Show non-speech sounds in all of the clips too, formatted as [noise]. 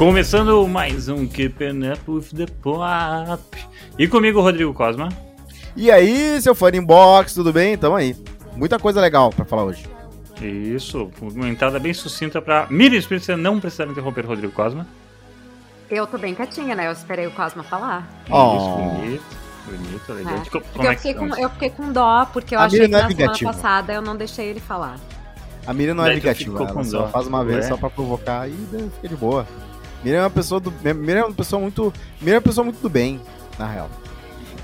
Começando mais um Keeping Up with the Pop. E comigo, Rodrigo Cosma. E aí, seu fã inbox, tudo bem? Tamo aí. Muita coisa legal pra falar hoje. Isso, uma entrada bem sucinta pra Miriam Espírito, você não precisar interromper Rodrigo Cosma. Eu tô bem quietinha, né? Eu esperei o Cosma falar. Oh. Isso, bonito, bonito, legal. É. Como Porque eu é que fiquei, com, estamos? eu fiquei com dó, porque eu A achei que não é na semana vingativa. passada eu não deixei ele falar. A Miriam não é vingativa, ficou com ela só dó. faz uma vez Ué? só pra provocar e fica de boa. Miriam é uma pessoa do. Miriam é uma pessoa muito. Miriam é uma pessoa muito do bem, na real.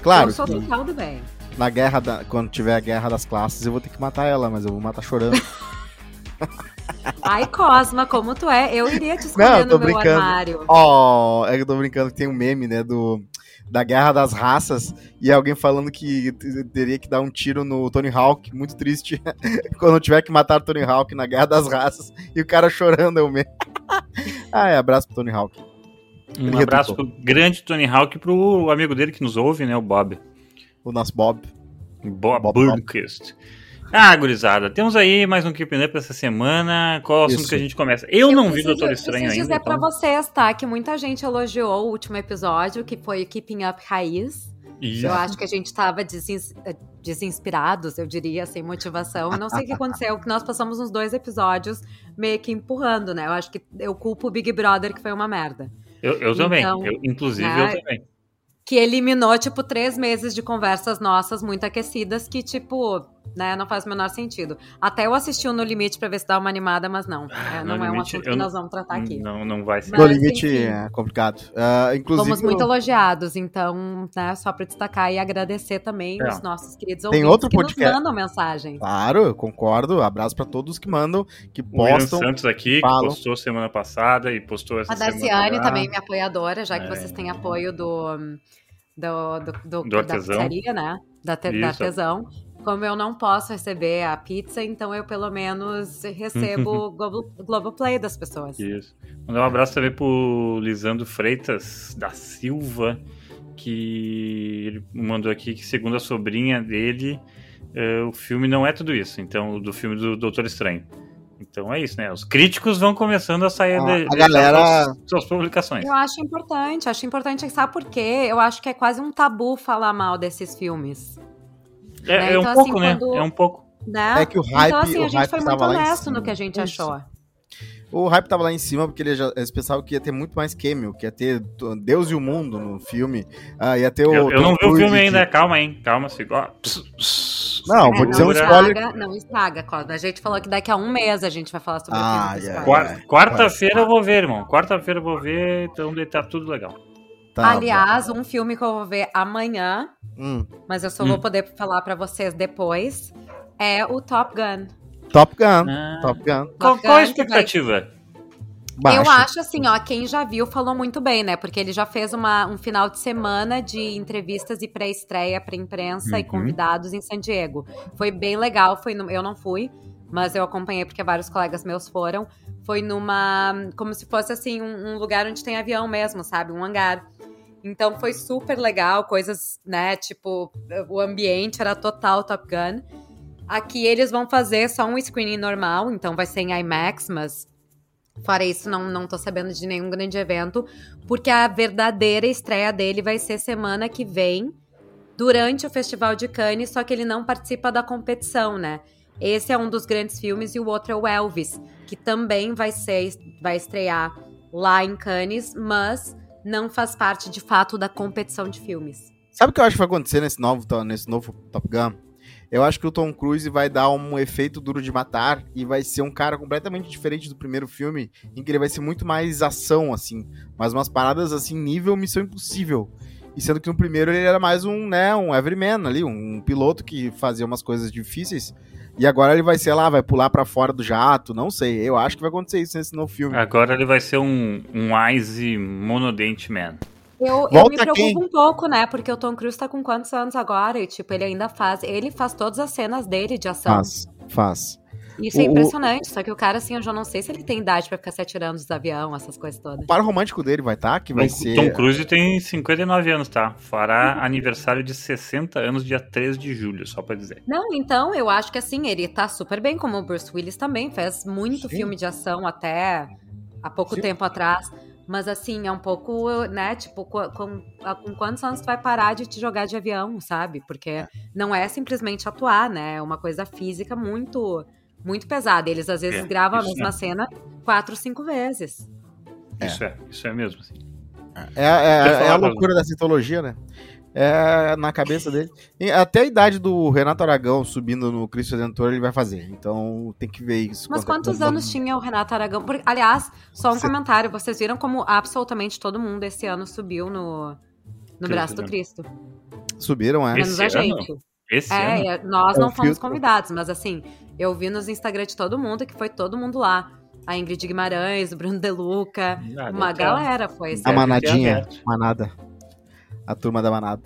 Claro, eu sou total do bem. na guerra da, quando tiver a guerra das classes, eu vou ter que matar ela, mas eu vou matar chorando. [laughs] Ai, Cosma, como tu é, eu iria te esconder Não, eu tô no meu brincando. armário. oh, é que eu tô brincando que tem um meme, né, do. Da guerra das raças, e alguém falando que teria que dar um tiro no Tony Hawk, muito triste, [laughs] quando tiver que matar o Tony Hawk na guerra das raças, e o cara chorando, é o meme. ah, é, abraço pro Tony Hawk. Um Ele abraço pro grande Tony Hawk e pro amigo dele que nos ouve, né, o Bob. O nosso Bob. Bob, Bob Burnquist. Ah, gurizada, temos aí mais um Keeping Up essa semana. Qual é o assunto Isso. que a gente começa? Eu, não vi preciso- Doutor Estranho preciso ainda. dizer pra então- vocês, tá? Que muita gente elogiou o último episódio, que foi o Keeping Up Raiz. Isso. Eu acho que a gente tava desins- desinspirados, eu diria, sem motivação. Eu não sei o que aconteceu, que nós passamos uns dois episódios meio que empurrando, né? Eu acho que eu culpo o Big Brother, que foi uma merda. Eu, eu também. Então, Eu, inclusive, né, eu também. Que eliminou, tipo, três meses de conversas nossas muito aquecidas, que, tipo, né, não faz o menor sentido. Até eu assisti o No Limite pra ver se dá uma animada, mas não. Ah, É, não é um Limite, assunto que nós vamos tratar aqui. Não, não vai ser. Mas, no limite enfim. é complicado. Ah, inclusive, Fomos muito eu- elogiados, então, né, só pra destacar e agradecer também É. os nossos queridos Tem ouvintes outro que podcast. nos mandam mensagem. claro, eu concordo. Abraço pra todos que mandam, que O William postam. Santos aqui, que falam. postou semana passada e postou essa A semana. Darciane também, minha apoiadora, já que É. vocês têm apoio do, do, do, do- Do da artesão. pizzaria, né? Da, te, da artesão. Como eu não posso receber a pizza, então eu pelo menos recebo o [laughs] Globo, Globoplay das pessoas. Isso. Mandar um abraço também pro Lisandro Freitas da Silva, que ele mandou aqui que, segundo a sobrinha dele, eh, o filme não é tudo isso. Então, do filme do Doutor Estranho. Então é isso, né? Os críticos vão começando a sair A- de, a galera- suas, suas publicações. Eu acho importante, acho importante, sabe por quê? Eu acho que é quase um tabu falar mal desses filmes, É, né? é um Então, pouco, assim, né? quando- É um pouco. né? É que o hype, então, assim, o a gente hype foi muito honesto no que a gente Isso. achou. O hype tava lá em cima porque ele já- eles pensavam que ia ter muito mais cameo, que ia ter Deus e o Mundo no filme. Ah, ia ter o. Eu, eu não vi o filme Cruise ainda, de- calma, hein? Calma, pss, Não, É, vou dizer um segura. spoiler. estraga, não estraga, Cosma. A gente falou que daqui a um mês a gente vai falar sobre Ah, o filme. do yeah, yeah. Quar- Quarta-feira eu vou ver, irmão. Quarta-feira eu vou ver, então tá tudo legal. Tá, Aliás, um filme que eu vou ver amanhã, hum, mas eu só Hum. vou poder falar pra vocês depois, é o Top Gun. Top Gun. Ah. Top Gun. Qual, qual a vai- expectativa? Baixo. Eu acho assim, ó, quem já viu falou muito bem, né? Porque ele já fez uma, um final de semana de entrevistas e pré-estreia pra imprensa e Uhum. convidados em San Diego. Foi bem legal, foi no- eu não fui, mas eu acompanhei porque vários colegas meus foram. Foi numa. como se fosse assim, um, um lugar onde tem avião mesmo, sabe? Um hangar. Então foi super legal, coisas, né? Tipo, o ambiente era total Top Gun. Aqui eles vão fazer só um screening normal, então vai ser em IMAX, mas fora isso, não, não tô sabendo de nenhum grande evento, porque a verdadeira estreia dele vai ser semana que vem, durante o Festival de Cannes, só que ele não participa da competição, né? Esse é um dos grandes filmes e o outro é o Elvis, que também vai ser vai estrear lá em Cannes, mas não faz parte de fato da competição de filmes. Sabe o que eu acho que vai acontecer nesse novo, nesse novo Top Gun? Eu acho que o Tom Cruise vai dar um efeito duro de matar e vai ser um cara completamente diferente do primeiro filme, em que ele vai ser muito mais ação, assim. Mas umas paradas, assim, nível Missão Impossível. E sendo que no primeiro ele era mais um, né, um everyman ali, um piloto que fazia umas coisas difíceis. E agora ele vai, sei lá, vai pular pra fora do jato, não sei. Eu acho que vai acontecer isso nesse novo filme. Agora ele vai ser um, um Wise monodente man. Eu, eu me preocupo quem? um pouco, né? Porque o Tom Cruise tá com quantos anos agora? E, tipo, ele ainda faz. Ele faz todas as cenas dele de ação. Faz, faz. Isso é O- o- impressionante. Só que o cara, assim, eu já não sei se ele tem idade pra ficar se atirando dos aviões, essas coisas todas. O par romântico dele vai estar, que vai Tom, ser... Tom Cruise tem 59 anos, tá? Fará aniversário de 60 anos dia 3 de julho, só pra dizer. Não, então, eu acho que assim, ele tá super bem, como o Bruce Willis também. Fez muito Sim. filme de ação até há pouco Sim. tempo atrás. Mas assim, é um pouco, né? Tipo, com, com, com, quantos anos tu vai parar de te jogar de avião, sabe? Porque é. não é simplesmente atuar, né? É uma coisa física muito, muito pesada. Eles às vezes é, gravam a mesma é. cena quatro, cinco vezes. Isso é, isso é mesmo, assim. É, é, é a loucura da citologia, né? é, na cabeça dele. E até a idade do Renato Aragão subindo no Cristo Redentor ele vai fazer. Então tem que ver isso. Mas quantos anos tinha o Renato Aragão? Porque, aliás, só um comentário. Vocês viram como absolutamente todo mundo esse ano subiu no, no braço do Cristo? Subiram, é. Menos a gente. Esse é, ano? nós é não fomos convidados, mas assim, eu vi nos Instagram de todo mundo que foi todo mundo lá. A Ingrid Guimarães, o Bruno Deluca, ah, uma galera foi. A manadinha, manada a turma da manada.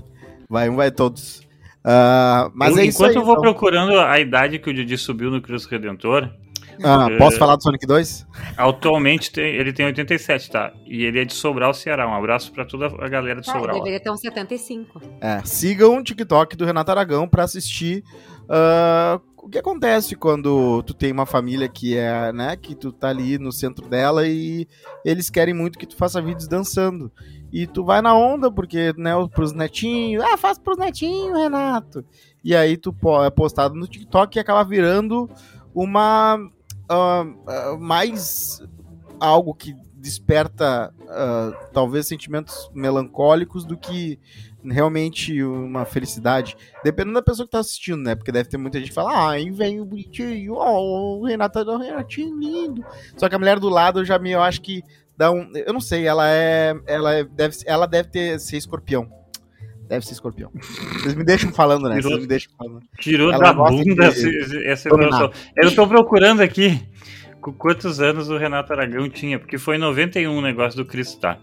Vai um, vai todos. Uh, mas eu, é enquanto aí, eu vou então. procurando a idade que o Didi subiu no Cristo Redentor. Ah, uh, posso falar do Sonic 2? Atualmente tem, ele tem 87, tá? E ele é de Sobral, Ceará. Um abraço para toda a galera de ah, Sobral. Deveria ter uns 75. É, sigam o TikTok do Renato Aragão para assistir uh, o que acontece quando tu tem uma família que é, né, que tu tá ali no centro dela e eles querem muito que tu faça vídeos dançando. E tu vai na onda, porque, né, pros netinhos, ah, faz pros netinhos, Renato. E aí tu é postado no TikTok e acaba virando uma. Uh, uh, mais algo que desperta uh, talvez sentimentos melancólicos do que realmente uma felicidade. Dependendo da pessoa que tá assistindo, né? Porque deve ter muita gente que fala, ah, aí vem o bonitinho, o Renato, o Renatinho lindo. Só que a mulher do lado, já me, eu acho que dá um. Eu não sei, ela é. Ela é, deve, ela deve ter ser escorpião. Deve ser escorpião. Vocês me deixam falando, né? Tirou, Vocês me deixam falando. Tirou ela da bunda essa informação. Eu tô procurando aqui quantos anos o Renato Aragão tinha, porque foi em 91 o negócio do Cristá.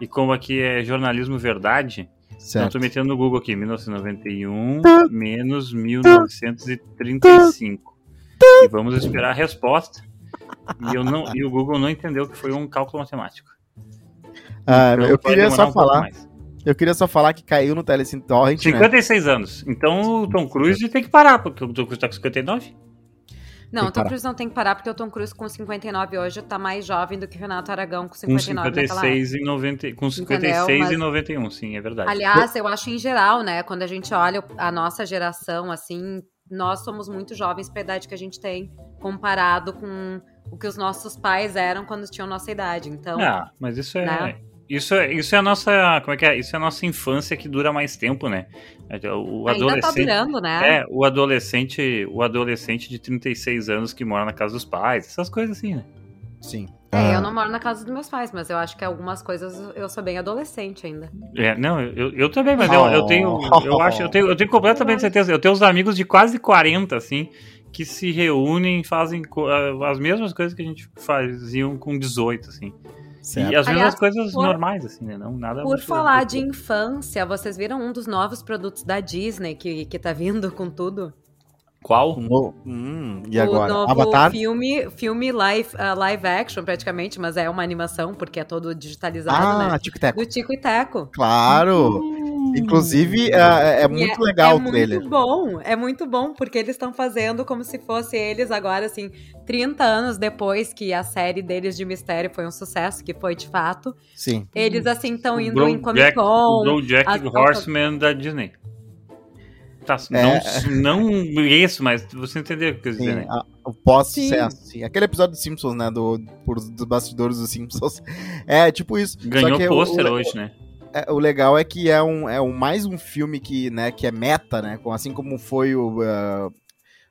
E como aqui é jornalismo verdade, certo. então tô metendo no Google aqui, 1991 menos 1935. E vamos esperar a resposta. E, eu não, e o Google não entendeu que foi um cálculo matemático. Ah, então, eu queria só um falar. Eu queria só falar que caiu no Telecine Torrent. 56 né? anos. Então o Tom Cruise tem que parar, porque o Tom Cruise tá com 59. Não, o Tom Cruise não tem que parar, porque o Tom Cruise com 59 hoje tá mais jovem do que o Renato Aragão com 59 com 56 e 90, Com 56 Mas, e 91, sim, é verdade. Aliás, eu acho em geral, né, quando a gente olha a nossa geração, assim, nós somos muito jovens pra idade que a gente tem, comparado com o que os nossos pais eram quando tinham nossa idade. Então. Ah, mas isso é. Né? Isso é, isso é a nossa. Como é que é? Isso é a nossa infância que dura mais tempo, né? O Ainda adolescente, tá durando, né? É, o adolescente, o adolescente de 36 anos que mora na casa dos pais, essas coisas assim, né? Sim. É, ah. eu não moro na casa dos meus pais, mas eu acho que algumas coisas eu sou bem adolescente ainda. É, não, eu, eu também, mas oh. eu, eu tenho. Eu acho, eu tenho, eu tenho completamente certeza. Eu tenho uns amigos de quase 40, assim, que se reúnem e fazem as mesmas coisas que a gente faziam com 18, assim. Certo. E as mesmas coisas por, normais, assim, né? Não, nada por falar de infância, vocês viram um dos novos produtos da Disney que, que tá vindo com tudo? Qual? No, hum, e o agora? Novo Avatar? Filme, filme live, uh, live action, praticamente, mas é uma animação, porque é todo digitalizado, ah, né? Tico Teco. Do Tico e Teco. Claro! Hum. Inclusive, é, é muito é, legal é o trailer. É muito bom, é muito bom, porque eles estão fazendo como se fosse eles agora, assim, 30 anos depois que a série deles de mistério foi um sucesso, que foi de fato. Sim. Eles, assim, estão indo em Comic Con. O Jack Horseman da Disney. Tá, é... não, não isso, mas você entendeu o que eu quis dizer, né? A, o pós-sucesso, sim. Aquele episódio dos Simpsons, né? Do, por, dos bastidores dos Simpsons. [laughs] É, tipo isso. Ganhou pôster hoje, né? É, o legal é que é, um, é um, mais um filme que, né, que é meta, né? Assim como foi o uh,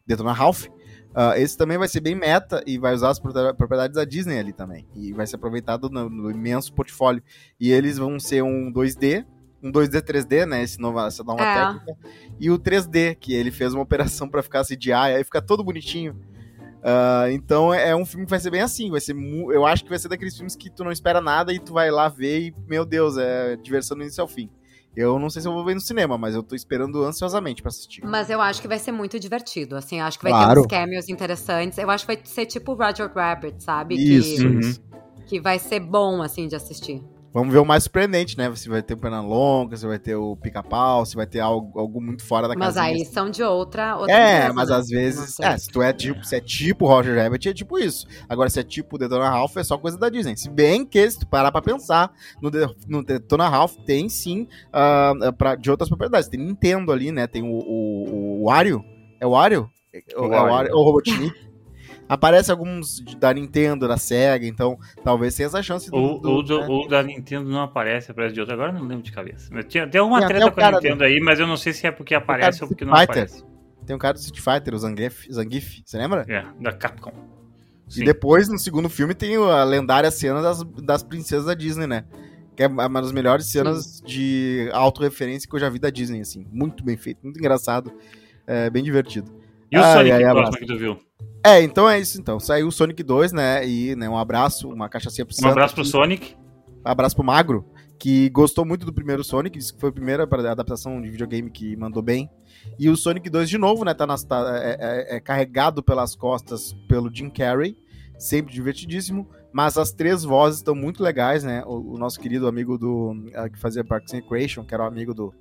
Detona Ralph. Uh, esse também vai ser bem meta e vai usar as propriedades da Disney ali também. E vai ser aproveitado no, no imenso portfólio. E eles vão ser um 2D, um 2D 3D, né? Esse nova, essa nova é. técnica. E o 3D, que ele fez uma operação para ficar CGI, aí fica todo bonitinho. Uh, então é, é, um filme que vai ser bem assim, vai ser eu acho que vai ser daqueles filmes que tu não espera nada e tu vai lá ver e, meu Deus, é diversão do início ao fim. Eu não sei se eu vou ver no cinema, mas eu tô esperando ansiosamente para assistir. Mas eu acho que vai ser muito divertido, assim, acho que vai claro. ter uns cameos interessantes. Eu acho que vai ser tipo Roger Rabbit, sabe? Isso, que, isso. Que vai ser bom, assim, de assistir. Vamos ver o mais surpreendente, né? Você vai ter o Pernalonga, você vai ter o Pica-Pau, você vai ter algo, algo muito fora da Mas casinha. aí são de outra. outra É, empresa, mas né? às vezes. É, se tu é tipo, se é tipo Roger Rabbit, é tipo isso. Agora, se é tipo Detona Ralph, é só coisa da Disney. Se bem que, se tu parar pra pensar, no, De- no Detona Ralph tem sim ah, pra, de outras propriedades. Tem Nintendo ali, né? Tem o, o, o Wario. É o Wario? É o, é o. Wario, o Robotnik. [laughs] Aparece alguns da Nintendo, da Sega, então talvez tenha essa chance do. Ou, do- ou, do- né? ou da Nintendo não aparece, aparece de outra. Agora não lembro de cabeça. Tinha, tem até treta com a Nintendo aí, mas eu não sei se é porque aparece do ou porque não Fighter. aparece. Tem um cara do Street Fighter, o Zangief, Zangief você lembra? É, da Capcom. Sim. E depois, no segundo filme, tem a lendária cena das, das princesas da Disney, né? Que é uma das melhores cenas de autorreferência que eu já vi da Disney, assim. Muito bem feito, muito engraçado, é, bem divertido. E o Ai, Sonic ai, próximo abraço. que tu viu? É, então é isso, então. Saiu o Sonic 2, né? E né, um abraço, uma cachaçinha pro Um Santo abraço pro aqui. Sonic. abraço pro Magro, que gostou muito do primeiro Sonic, disse que foi a primeira adaptação de videogame que mandou bem. E o Sonic 2 de novo, né? Tá nas, tá- é, é- é carregado pelas costas pelo Jim Carrey, sempre divertidíssimo. Mas as três vozes estão muito legais, né? O, o nosso querido amigo do ah, que fazia Parks and Recreation, que era o amigo do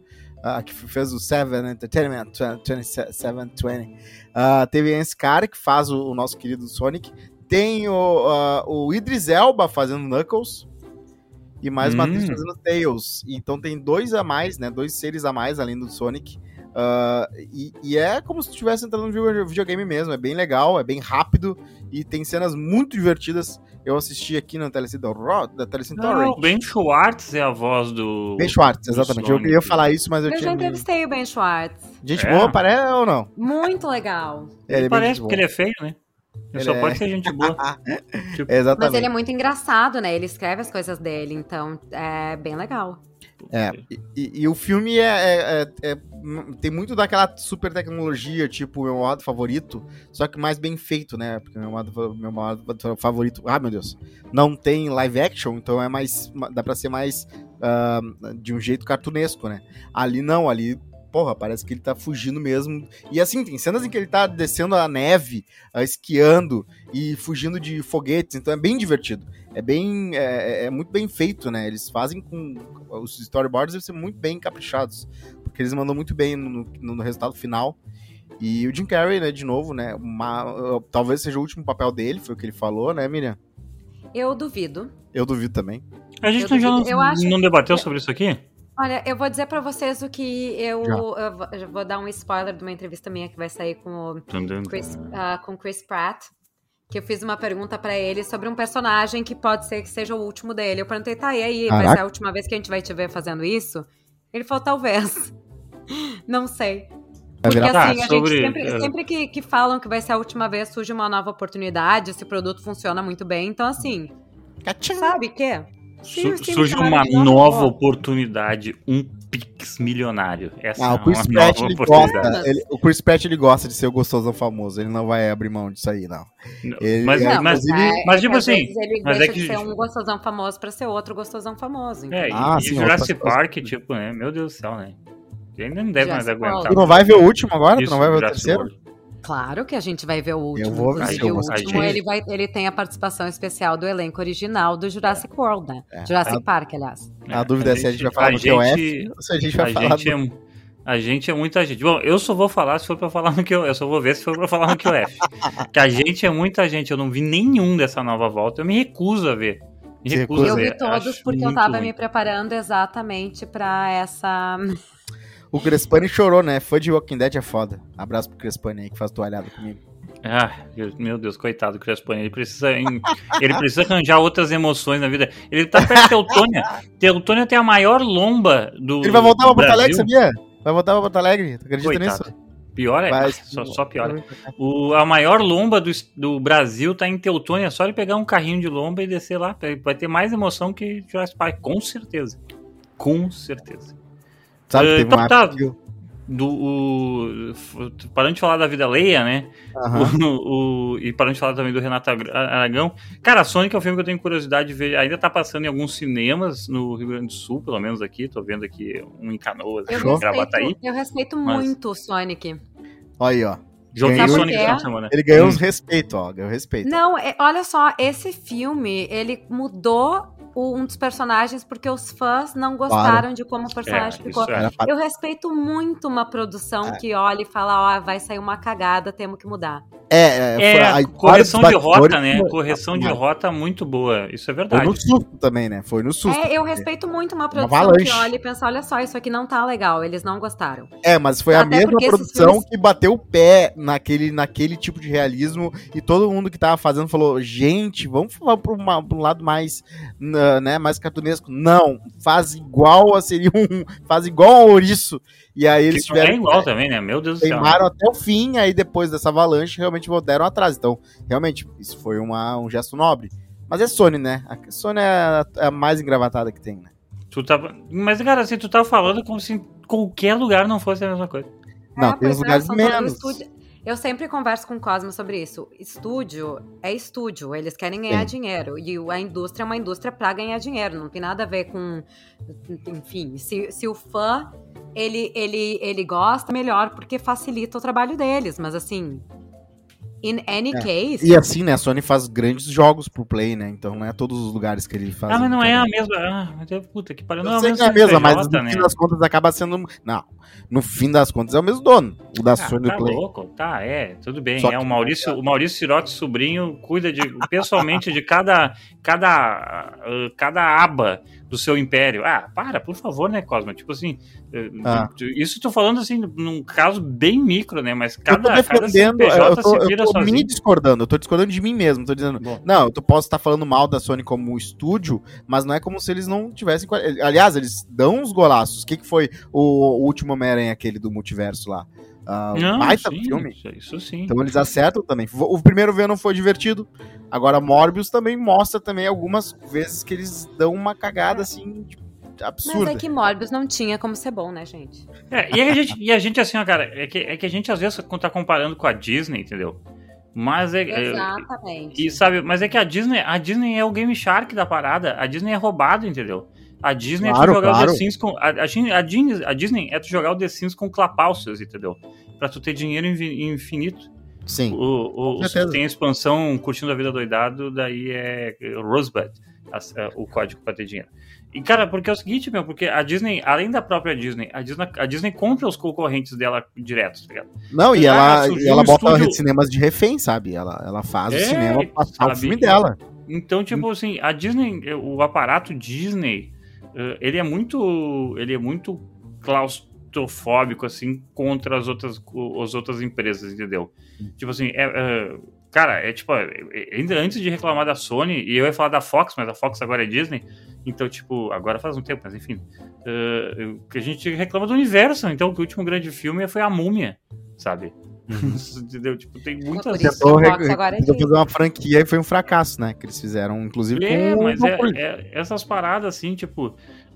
ah, que fez o Seven Entertainment 2720. Ah, teve esse cara que faz o, o nosso querido Sonic. Tem o, ah, o Idris Elba fazendo Knuckles. E mais uma Hum. atriz fazendo Tails. Então tem dois a mais, né? Dois seres a mais além do Sonic. Ah, e, e é como se estivesse entrando no video- videogame mesmo. É bem legal, é bem rápido e tem cenas muito divertidas. Eu assisti aqui na Telecine da Telecine Torrent. o Ben Schwartz é a voz do. Ben Schwartz, exatamente. Eu queria falar isso, mas eu, Eu já tinha. me- entrevistei o Ben Schwartz. Gente É? boa, parece ou não? Muito legal. É, ele é Parece porque ele é feio, né? Ele, só é. pode ser gente boa. É, [laughs] exatamente. Mas ele é muito engraçado, né? Ele escreve as coisas dele, então é bem legal. É, e, e- o filme é, é- é- é- tem muito daquela super tecnologia, tipo meu modo favorito, só que mais bem feito, né? Porque meu modo, meu modo favorito, ah meu Deus, não tem live action, então é mais, ma- dá pra ser mais ah, de um jeito cartunesco, né? Ali não, ali, porra, parece que ele tá fugindo mesmo. E assim, tem cenas em que ele tá descendo a neve, ah, esquiando e fugindo de foguetes, então é bem divertido. É bem, é, é muito bem feito, né? Eles fazem com os storyboards devem ser muito bem caprichados, porque eles mandam muito bem no, no- no resultado final. E o Jim Carrey, né, de novo, né, uma- uh, talvez seja o último papel dele, foi o que ele falou, né, Miriam? Eu duvido. Eu duvido também. A gente Eu não, já duvido. não, Eu acho- não debateu sobre isso aqui? Olha, eu vou dizer pra vocês o que eu, eu vou- dar um spoiler de uma entrevista minha que vai sair com o Chris, ah, com Chris Pratt, que eu fiz uma pergunta pra ele sobre um personagem que pode ser que seja o último dele. Eu perguntei, tá, e aí, vai Caraca. ser a última vez que a gente vai te ver fazendo isso? Ele falou, talvez. [laughs] Não sei. Vai Porque Tá, assim, a sobre, gente sempre, eh, sempre que, que falam que vai ser a última vez, surge uma nova oportunidade, esse produto funciona muito bem. Então, assim, sabe o quê? Su- surge chamada uma nova ó. oportunidade, um Pix milionário. Essa Ah, é o Chris uma Pratt, ele oportunidade. gosta, ele- o Chris Pratt, ele gosta de ser o gostosão famoso, ele não vai abrir mão disso aí, não. Ele- Mas, é, mas, inclusive- mas, tipo assim, ele mas deixa é que- de ser um gostosão famoso pra ser outro gostosão famoso. é, entendeu? Ah, e, sim, e Jurassic Park, tipo, né? Meu Deus do céu, né? Ele ainda não deve mais Jurassic aguentar. World. Tu não vai ver o último agora? tu Isso, não vai ver o Jurassic terceiro? World. Claro que a gente vai ver o último. vou ver, eu o último ele, vai, ele tem a participação especial do elenco original do Jurassic World, né? É. Jurassic A- Park, aliás. A dúvida é se a gente vai falar a do QF gente- ou se a gente vai a falar gente, do... é, a gente é muita gente. Bom, eu só vou falar se for pra falar no QF. Eu só vou ver se for pra falar no QF. [laughs] que a gente é muita gente. Eu não vi nenhum dessa nova volta. Eu me recuso a ver. Me recuso recusa a Eu ver. vi todos Acho porque eu tava ruim. me preparando exatamente pra essa. O Crespani chorou, né? Fã de Walking Dead é foda. Abraço pro Crespani aí que faz toalhada comigo. Ah, meu Deus, coitado do Crespani. Ele precisa, ele precisa arranjar outras emoções na vida. Ele tá perto de Teutônia. Teutônia tem a maior lomba do. Ele vai voltar pra Porto Alegre, sabia? Vai voltar pra Porto Alegre, tu acredita Coitado. nisso? Pior é, Vai- só, só piora. O, a maior lomba do, do Brasil tá em Teutônia. É só ele pegar um carrinho de lomba e descer lá. Vai ter mais emoção que Jurassic Park, com certeza. Com certeza. Sabe, Eh, teve então uma tá. eu- Do, o, parando de falar da vida Leia, né? Aham. O, o- e parando de falar também do Renato Aragão. Cara, Sonic é um filme que eu tenho curiosidade de ver. Ainda tá passando em alguns cinemas no Rio Grande do Sul, pelo menos aqui. Tô vendo aqui um em Canoas, Eu em Gravataí. respeito, eu respeito Mas- muito o Sonic. Olha aí, ó. Joguei Ganhou- Sonic quê? semana. Ele ganhou Hum. os respeito, ó. Ganhou respeito. Não, é- olha só, esse filme, ele mudou o- um dos personagens porque os fãs não gostaram de como o personagem É, ficou. é. Eu respeito muito uma produção É. que olha e fala, ó, vai sair uma cagada, temos que mudar. É, é, É, foi- a- correção de rota, né? foi- Correção de Foi rota muito boa. Isso é verdade. no susto também, né? Foi no susto. É, eu respeito muito uma produção avalanche. que olha e pensa, olha só, isso aqui não tá legal, eles não gostaram. É, mas foi a Até mesma porque esses produção filmes- que bateu o pé naquele, naquele tipo de realismo e todo mundo que tava fazendo falou: gente, vamos falar pra, uma- pra um lado mais, né, mais cartunesco. Não, faz igual a seria um. Faz igual ao ouriço. E aí eles Que não é tiveram. igual também, né? Meu Deus do céu. Queimaram até o fim, aí depois dessa avalanche realmente deram atrás. Então, realmente, isso foi uma, um gesto nobre. Mas é Sony, né? A Sony é a, é a mais engravatada que tem, né? Tu tava... Mas, cara, assim, tu tá falando como se em qualquer lugar não fosse a mesma coisa. Não, É, tem pois os lugares todos menos. estúdio- Eu sempre converso com o Cosmo sobre isso. Estúdio é estúdio, eles querem ganhar Sim. dinheiro. E a indústria é uma indústria pra ganhar dinheiro. Não tem nada a ver com. Enfim, se, se o fã ele, ele, ele gosta, melhor, porque facilita o trabalho deles. Mas assim. In any É. case. E assim, né? A Sony faz grandes jogos pro Play, né? Então não é todos os lugares que ele faz. Ah, mas não é a mesma. Ah, puta que pariu. Eu Não sei é que é a mesma, mas no né? fim das contas acaba sendo. Não. No fim das contas é o mesmo dono. O da Ah, Sony tá do Play. louco, tá, é, tudo bem. Só É, que- o Maurício, o Maurício Sirotti, sobrinho, cuida de, pessoalmente de cada, cada, ah, cada aba do seu império. Ah, para, por favor, né, Cosma? Tipo assim, eh, Ah. isso eu tô falando assim, num caso bem micro, né? Mas Eu tô cada, cada defendendo, eu tô, se eu vira tô me sozinho. discordando, eu tô discordando de mim mesmo, tô dizendo, Bom. não, eu tô- posso estar falando mal da Sony como estúdio, mas não é como se eles não tivessem, aliás, eles dão uns golaços, o que que foi o, o último Homem-Aranha, aquele do multiverso lá? Ah, Não, baita sim, filme. Isso, isso sim. Então eles acertam também. O primeiro Venom foi divertido. Agora Morbius também mostra também algumas vezes que eles dão uma cagada assim tipo, Mas absurda. é que Morbius não tinha como ser bom, né, gente? É, e, a gente, e a gente, assim, ó, cara, é que, é que a gente às vezes tá comparando com a Disney, entendeu? Mas é. é- Exatamente. E sabe, mas é que a Disney, a Disney é o Game Shark da parada. A Disney é roubado, entendeu? A Disney é Claro, tu jogar claro. o The Sims com. A, a, Disney- a Disney- a é tu jogar o The Sims com clapalcios, entendeu? Pra tu ter dinheiro infinito. Sim. O, o, tu tem a expansão curtindo a vida doidado, daí é Rosebud, as- é, o código pra ter dinheiro. E, cara, porque é o seguinte, meu, porque a Disney, além da própria Disney, a Disney, a Disney compra os concorrentes dela direto, tá ligado? Não, e Ah, ela, surgiu e ela um bota estúdio- cinemas de refém, sabe? Ela, ela faz o É, cinema passar o sabe? filme dela. Então, tipo assim, a Disney, o aparato Disney, ele é muito, ele é muito claustrofóbico assim contra as outras, as outras empresas, entendeu? Tipo assim, é, é, cara, é tipo, é, ainda antes de reclamar da Sony, e eu ia falar da Fox, mas a Fox agora é Disney, então tipo, agora faz um tempo, mas enfim, eh, que a gente reclama do universo, então que o último grande filme foi a Múmia, sabe? [laughs] entendeu? Tipo, tem muitas isso Tentou, agora é tentou fazer uma franquia e foi um fracasso, né? Que eles fizeram, inclusive, É, com mas é, é- essas paradas assim, tipo.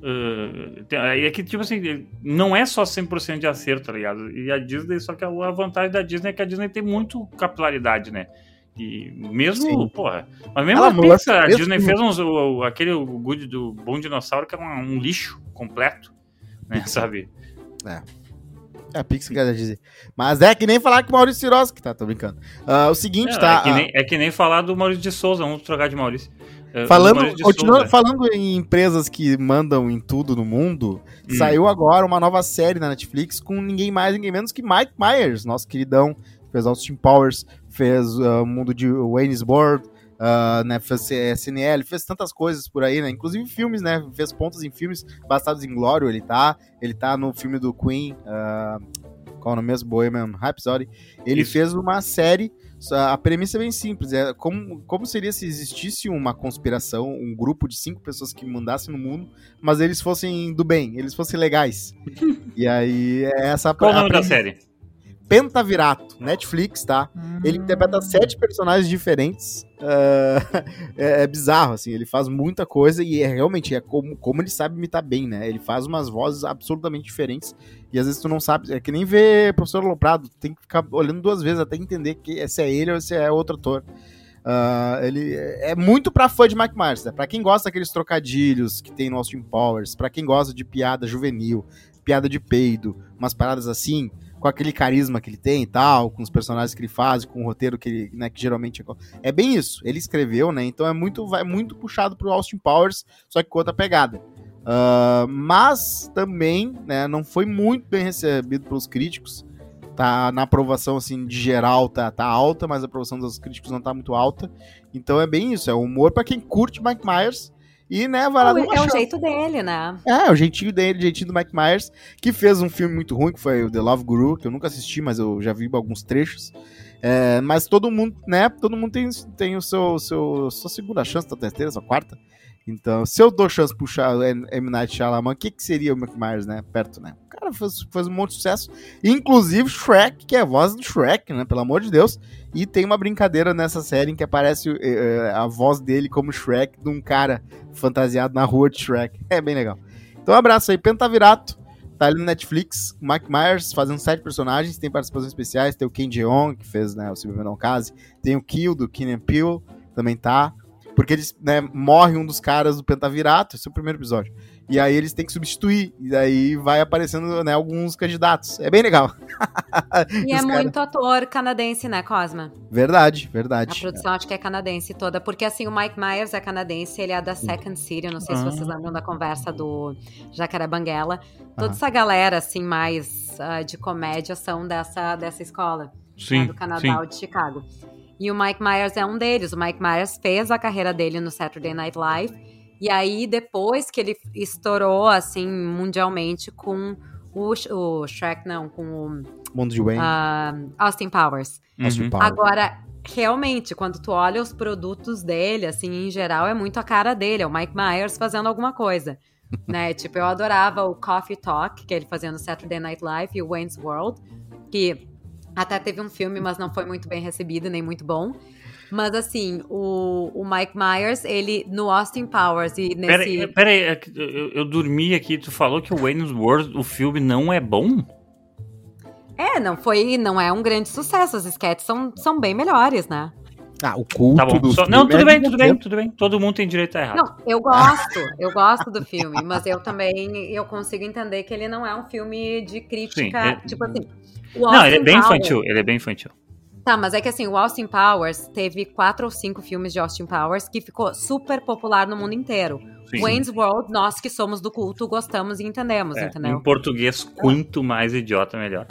uh, tem- é que, tipo assim, não é só 100% de acerto, tá ligado? E a Disney, só que a, vantagem da Disney é que a Disney tem muito capilaridade, né? E mesmo, Sim. porra. Mas mesmo Ela a Pixar, a Disney fez uns, o, o- aquele o Good do Bom Dinossauro, que é um, um lixo completo, né? [laughs] Sabe? É, a Pixar quer dizer. Mas é que nem falar que o Maurício Siroski, tá? Tô brincando. Ah, o seguinte, É, tá? é, que ah, nem, é que nem falar do Maurício de Souza, vamos trocar de Maurício. É, Falando, Maurício de continuando Souza. falando em empresas que mandam em tudo no mundo, Hum. saiu agora uma nova série na Netflix com ninguém mais, ninguém menos que Mike Myers, nosso queridão, fez Austin Powers, fez ah, o mundo de Wayne's World, ah, né, fez SNL, fez tantas coisas por aí, né, inclusive filmes, né, fez pontas em filmes bastados em glória, ele tá, ele tá no filme do Queen, ah, qual é o nome mesmo? Bohemian Rhapsody, ele Isso. fez uma série a premissa é bem simples. É como, como seria se existisse uma conspiração, um grupo de cinco pessoas que mandassem no mundo, mas eles fossem do bem, eles fossem legais. [laughs] e aí é essa Qual o a nome da série? Pentavirato, Netflix, tá? Ele interpreta sete personagens diferentes. ah, [laughs] é, é bizarro, assim. Ele faz muita coisa e é realmente é como, como ele sabe imitar bem, né? Ele faz umas vozes absolutamente diferentes. E às vezes tu não sabe. É que nem ver professor Loprado. Tem que ficar olhando duas vezes até entender que se é ele ou se é outro ator. Ah, ele é é muito pra fã de Mike Myers, né? Pra quem gosta daqueles trocadilhos que tem no Austin Powers, pra quem gosta de piada juvenil, piada de peido, umas paradas assim. Com aquele carisma que ele tem e tal, com os personagens que ele faz, com o roteiro que ele, né, que geralmente é... é bem isso. Ele escreveu, né? Então é muito vai muito puxado pro Austin Powers, só que com outra pegada. Uh, mas também, né, não foi muito bem recebido pelos críticos. Tá na aprovação assim de geral tá, tá alta, mas a aprovação dos críticos não tá muito alta. Então é bem isso, é humor para quem curte Mike Myers e, né, vai lá É o jeito dele, né? É, é o jeitinho dele, o jeitinho do Mike Myers, que fez um filme muito ruim, que foi o The Love Guru, que eu nunca assisti, mas eu já vi alguns trechos. É, mas todo mundo, né, todo mundo tem, tem o seu, seu sua segunda chance, sua terceira, sua quarta. Então, se eu dou chance pro M. Night Shyamalan, o que, que seria o Mike Myers, né? Perto, né? O cara fez, fez um monte de sucesso. Inclusive Shrek, que é a voz do Shrek, né? Pelo amor de Deus. E tem uma brincadeira nessa série em que aparece uh, a voz dele como Shrek de um cara fantasiado na rua de Shrek. [laughs] É bem legal. Então, um abraço aí. Pentavirato. Tá ali no Netflix. Mike Myers fazendo sete personagens. Tem participações especiais. Tem o Ken Jeong, que fez né, o Silvio Case. Tem o Kill, do Keenan Peele. Também tá. Porque eles, né, morre um dos caras do Pentavirato, esse é o primeiro episódio. E aí eles têm que substituir. E daí vai aparecendo, né, alguns candidatos. É bem legal. E, [laughs] é muito ator canadense, né, Cosma? Verdade, verdade. A produção é. acho que é canadense toda. Porque assim, o Mike Myers é canadense, ele é da Second City. Eu não sei ah. se vocês lembram da conversa do Jacaré Banguela. Toda ah. essa galera, assim, mais uh, de comédia são dessa, dessa escola. Né, sim, né, do Canadá sim. de Chicago. E o Mike Myers é um deles. O Mike Myers fez a carreira dele no Saturday Night Live. E aí, depois que ele estourou, assim, mundialmente com o, o Shrek, não, com o... Mundo de Wayne. Uh, Austin Powers. Uhum. Austin Powers. Agora, realmente, quando tu olha os produtos dele, assim, em geral, é muito a cara dele. É o Mike Myers fazendo alguma coisa. [laughs] né? Tipo, eu adorava o Coffee Talk, que ele fazia no Saturday Night Live, e o Wayne's World, que até teve um filme, mas não foi muito bem recebido, nem muito bom. Mas assim, o, o Mike Myers, ele no Austin Powers e nesse. Pera, aí, é eu, eu, dormi aqui, tu falou que o Wayne's World, o filme não é bom? É, não foi, não é um grande sucesso. Os sketches são, são bem melhores, né? Ah, o culto tá bom. Só, Não, tudo é bem, tudo bem, tudo bem. Todo mundo tem direito a errar. Não, eu gosto, eu gosto do filme, mas eu também eu consigo entender que ele não é um filme de crítica, Sim, tipo assim. não, ele é bem Powers, infantil, ele é bem infantil. Tá, mas é que assim, o Austin Powers teve quatro ou cinco filmes de Austin Powers que ficou super popular no mundo inteiro. Sim. Wayne's World, nós que somos do culto, gostamos e entendemos, é, entendeu? Em português, quanto mais idiota, melhor.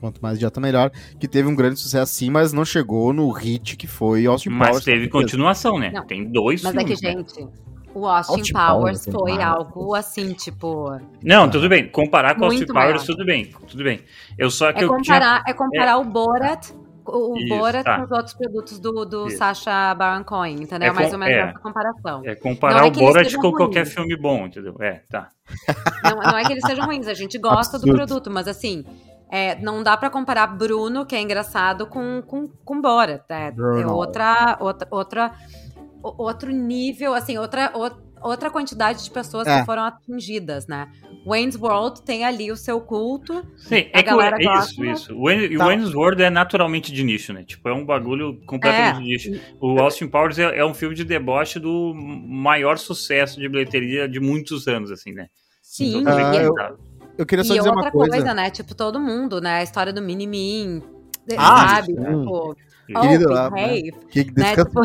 Quanto mais idiota, melhor. Que teve um grande sucesso sim, mas não chegou no hit que foi Austin mas Powers. Mas teve continuação, né? Não. Tem dois mas filmes. Mas é que, né? gente, o Austin, Austin Powers, Powers foi algo assim, tipo. Não, tudo bem. Comparar com Austin maior. Powers, tudo bem. Tudo bem. Eu só que é eu comparar, tinha... É comparar é... o Borat o Isso, Borat tá. com os outros produtos do, do Sacha Baron Cohen, entendeu? É mais ou menos é, essa comparação. É comparar é o Borat com ruins. qualquer filme bom, entendeu? É, tá. Não, não é que eles sejam ruins, a gente gosta Absurdo. do produto, mas assim, é, não dá para comparar Bruno, que é engraçado, com, com, com Borat. É, é outra, outra, outra, outro nível, assim, outra, outra quantidade de pessoas é. que foram atingidas, né? Wayne's World tem ali o seu culto. Sim, é que é isso, isso. O Wayne, tá. Wayne's World é naturalmente de nicho, né? Tipo, é um bagulho completamente é. de nicho. O Austin Powers é, é, um filme de deboche do maior sucesso de bilheteria de muitos anos, assim, né? Sim, então, eu, eu, queria só e dizer outra uma coisa. coisa, né? Tipo, todo mundo, né? A história do Mini-Min, ah, sabe? Tipo, querido, oh, lá, né? que né? Tipo...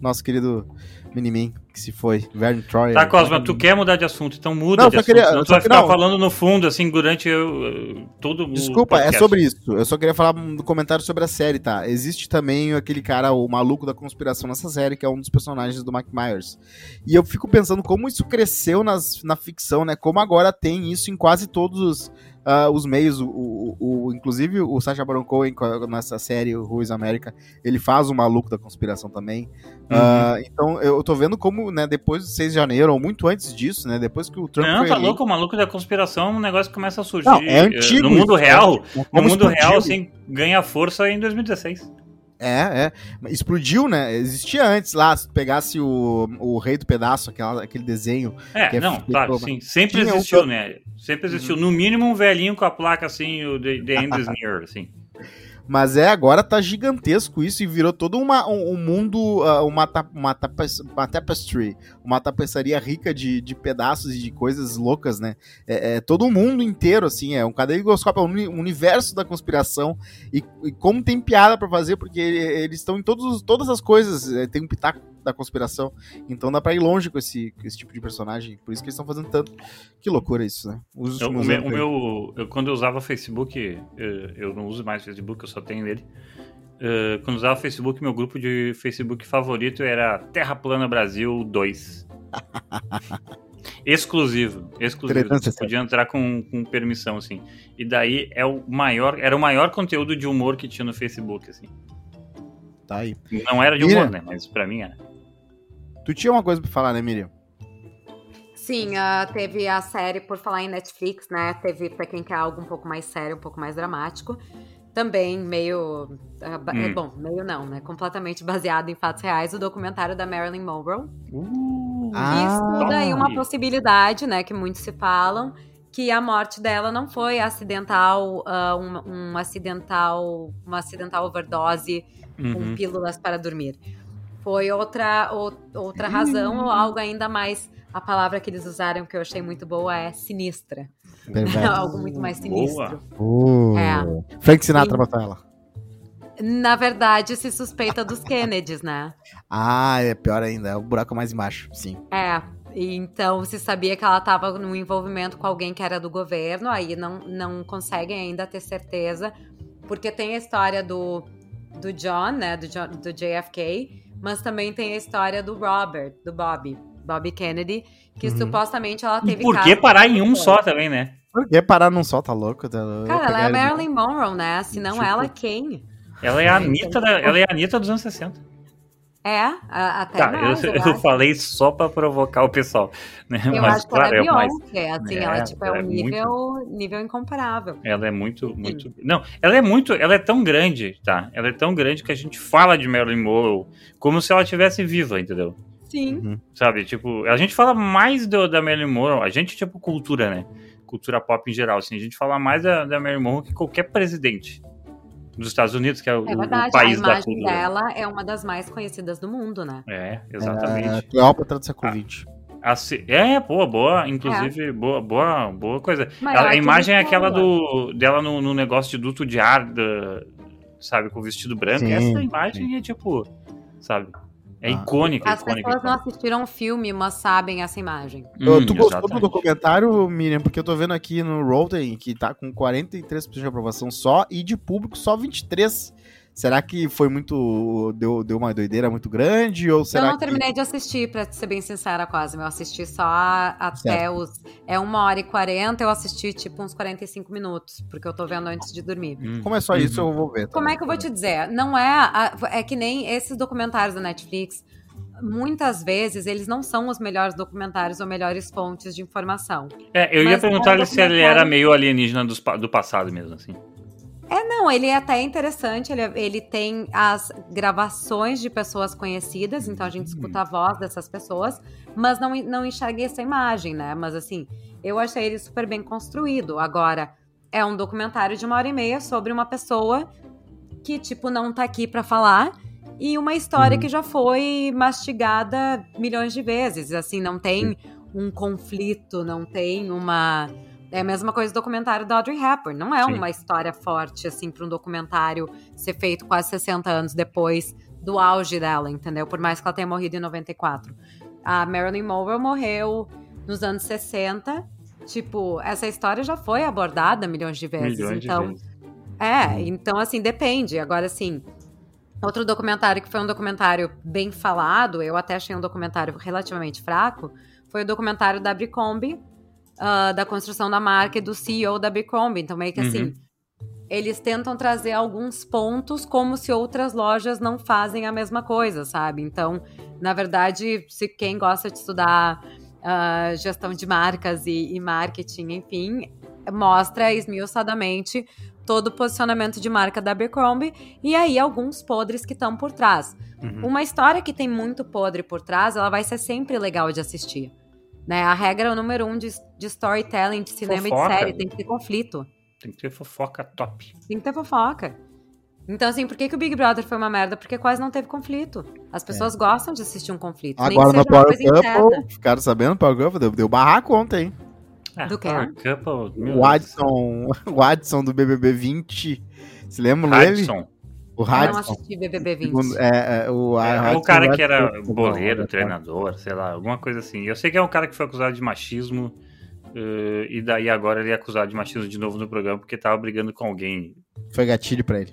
nosso querido Minimin, que se foi. Vern Troy. Tá, Cosma, tu quer mudar de assunto, então muda não, de assunto. Queria, não tu vai ficar não. falando no fundo, assim, durante eu, todo Desculpa, é sobre isso. Eu só queria falar um comentário sobre a série, tá? Existe também aquele cara, o maluco da conspiração nessa série, que é um dos personagens do Mike Myers. E eu fico pensando como isso cresceu nas, na ficção, né? Como agora tem isso em quase todos os uh, os meios, o, o, o, inclusive o Sacha Baron Cohen nessa série Ruiz América, ele faz o maluco da conspiração também. Uhum. Uh, então eu tô vendo como, né, depois do 6 de janeiro, ou muito antes disso, né, depois que o Trump Não, tá louco, o maluco da conspiração, um negócio começa a surgir Não, é antigo, no mundo real, é, no mundo real, assim, ganha força em 2016. É, é. Explodiu, né? Existia antes lá, se pegasse o, o Rei do Pedaço, aquela, aquele desenho. É, é não, claro, sim. Sempre existiu, um... né? Sempre existiu. Uhum. No mínimo um velhinho com a placa assim, o The, the End is Near, assim. Mas é, agora tá gigantesco isso e virou todo uma, um, um mundo, uh, uma, uma, uma tapestry, uma tapeçaria rica de, de pedaços e de coisas loucas, né? É, é todo o mundo inteiro, assim, é um caleidoscópio, é um universo da conspiração e, e como tem piada para fazer, porque eles estão em todos, todas as coisas, é, tem um pitaco da conspiração. Então dá pra ir longe com esse, com esse tipo de personagem. Por isso que eles estão fazendo tanto. Que loucura isso, né? Os eu, o meu, o meu eu, quando eu usava Facebook, eu, eu, não uso mais Facebook, eu só tenho ele. Uh, quando eu usava Facebook, meu grupo de Facebook favorito era Terra Plana Brasil 2. [laughs] exclusivo, exclusivo. Você podia entrar com, com permissão, assim. E daí é o maior, era o maior conteúdo de humor que tinha no Facebook, assim. Tá aí. Não era de humor, né? Mas pra mim era. Tu tinha uma coisa pra falar, né, Miriam? Sim, uh, teve a série, por falar em Netflix, né? Teve, pra quem quer algo um pouco mais sério, um pouco mais dramático. Também meio. Uh, hum. Bom, meio não, né? Completamente [laughs] baseado em fatos reais, o documentário da Marilyn Monroe. Uh, ah, estuda aí uma possibilidade, né? Que muitos se falam, que a morte dela não foi acidental, uh, um, um, acidental, uma acidental overdose uhum. com pílulas para dormir foi outra, ou, outra razão ou algo ainda mais. A palavra que eles usaram que eu achei muito boa é sinistra. [laughs] algo muito mais sinistro. Uh, é. Frank Sinatra e, botou ela. Na verdade, se suspeita dos Kennedys, né? Ah, é pior ainda. É o buraco mais embaixo, sim. É. Então, se sabia que ela estava no envolvimento com alguém que era do governo, aí não, não conseguem ainda ter certeza, porque tem a história do, do John, né, do, John, do JFK, mas também tem a história do Robert, do Bob, Bob Kennedy, que uhum. supostamente ela teve. E por que parar em um só também, né? Por que parar num só, tá louco? Tá Cara, ela é a Marilyn Monroe, né? Se não tipo... ela, quem? Ela é a Anitta, da, ela é a Anitta dos anos 60. É, até tá, mais, eu, eu, eu falei só pra provocar o pessoal. Né? Eu Mas, acho que claro, ela é Beyoncé, é, assim, é, ela tipo, é um é nível, muito... nível incomparável. Ela é muito, muito... Não, ela é muito... Ela é tão grande, tá? Ela é tão grande que a gente fala de Marilyn Monroe como se ela estivesse viva, entendeu? Sim. Uhum. Sabe, tipo, a gente fala mais do, da Marilyn Monroe, a gente, tipo, cultura, né? Cultura pop em geral, assim, a gente fala mais da, da Marilyn Monroe que qualquer presidente dos Estados Unidos, que é, o, é verdade, o país da cultura. A imagem dela é uma das mais conhecidas do mundo, né? É, exatamente. É, Cleópatra do século XX. é, pô, boa, inclusive, é. boa, boa, boa coisa. a, a imagem é aquela do, dela no, no, negócio de duto de ar, da, sabe, com o vestido branco. Sim, Essa imagem sim. é tipo, sabe? É ah. icônica. As icônica, pessoas icônica. não assistiram o filme, mas sabem essa imagem. Hum, tu gostou exatamente. do documentário, Miriam? Porque eu tô vendo aqui no Rotten que tá com 43% de aprovação só e de público só 23%. Será que foi muito. Deu, deu uma doideira muito grande? Ou será eu não que... terminei de assistir, pra ser bem sincera, quase. Eu assisti só até certo. os. É uma hora e quarenta, eu assisti tipo uns 45 minutos, porque eu tô vendo antes de dormir. Hum. Como é só isso, uhum. eu vou ver. Também. Como é que eu vou te dizer? Não é. A, é que nem esses documentários da Netflix. Muitas vezes eles não são os melhores documentários ou melhores fontes de informação. É, eu ia perguntar é se ele era meio alienígena do, do passado mesmo, assim. É, não, ele é até interessante, ele, ele tem as gravações de pessoas conhecidas, então a gente uhum. escuta a voz dessas pessoas, mas não, não enxerga essa imagem, né? Mas assim, eu achei ele super bem construído. Agora, é um documentário de uma hora e meia sobre uma pessoa que, tipo, não tá aqui para falar e uma história uhum. que já foi mastigada milhões de vezes. Assim, não tem um conflito, não tem uma é a mesma coisa do documentário da Audrey Hepburn. Não é Sim. uma história forte, assim, para um documentário ser feito quase 60 anos depois do auge dela, entendeu? Por mais que ela tenha morrido em 94. A Marilyn Monroe morreu nos anos 60. Tipo, essa história já foi abordada milhões de vezes. Milhões então, de vezes. É, então, assim, depende. Agora, assim, outro documentário que foi um documentário bem falado, eu até achei um documentário relativamente fraco, foi o documentário da Abercrombie, uh, da construção da marca e do CEO da Abercrombie. Então, meio que assim, uhum. eles tentam trazer alguns pontos como se outras lojas não fazem a mesma coisa, sabe? Então, na verdade, se quem gosta de estudar uh, gestão de marcas e, e marketing, enfim, mostra esmiuçadamente todo o posicionamento de marca da Abercrombie e aí alguns podres que estão por trás. Uhum. Uma história que tem muito podre por trás, ela vai ser sempre legal de assistir. Né? A regra número um de, de storytelling, de cinema fofoca. e de série, tem que ter conflito. Tem que ter fofoca top. Tem que ter fofoca. Então, assim, por que, que o Big Brother foi uma merda? Porque quase não teve conflito. As pessoas é. gostam de assistir um conflito. Agora no Power Couple, ficaram sabendo, Power Couple deu, deu barraco ontem. Ah, do que? O Adson, [laughs] o Adson do BBB 20. Se lembra dele? O Radson. Eu não assisti BBB 20. É, é, o, é, o cara que era boleiro, treinador, sei lá, alguma coisa assim. Eu sei que é um cara que foi acusado de machismo. Uh, e daí agora ele é acusado de machismo de novo no programa porque tava brigando com alguém. Foi gatilho pra ele.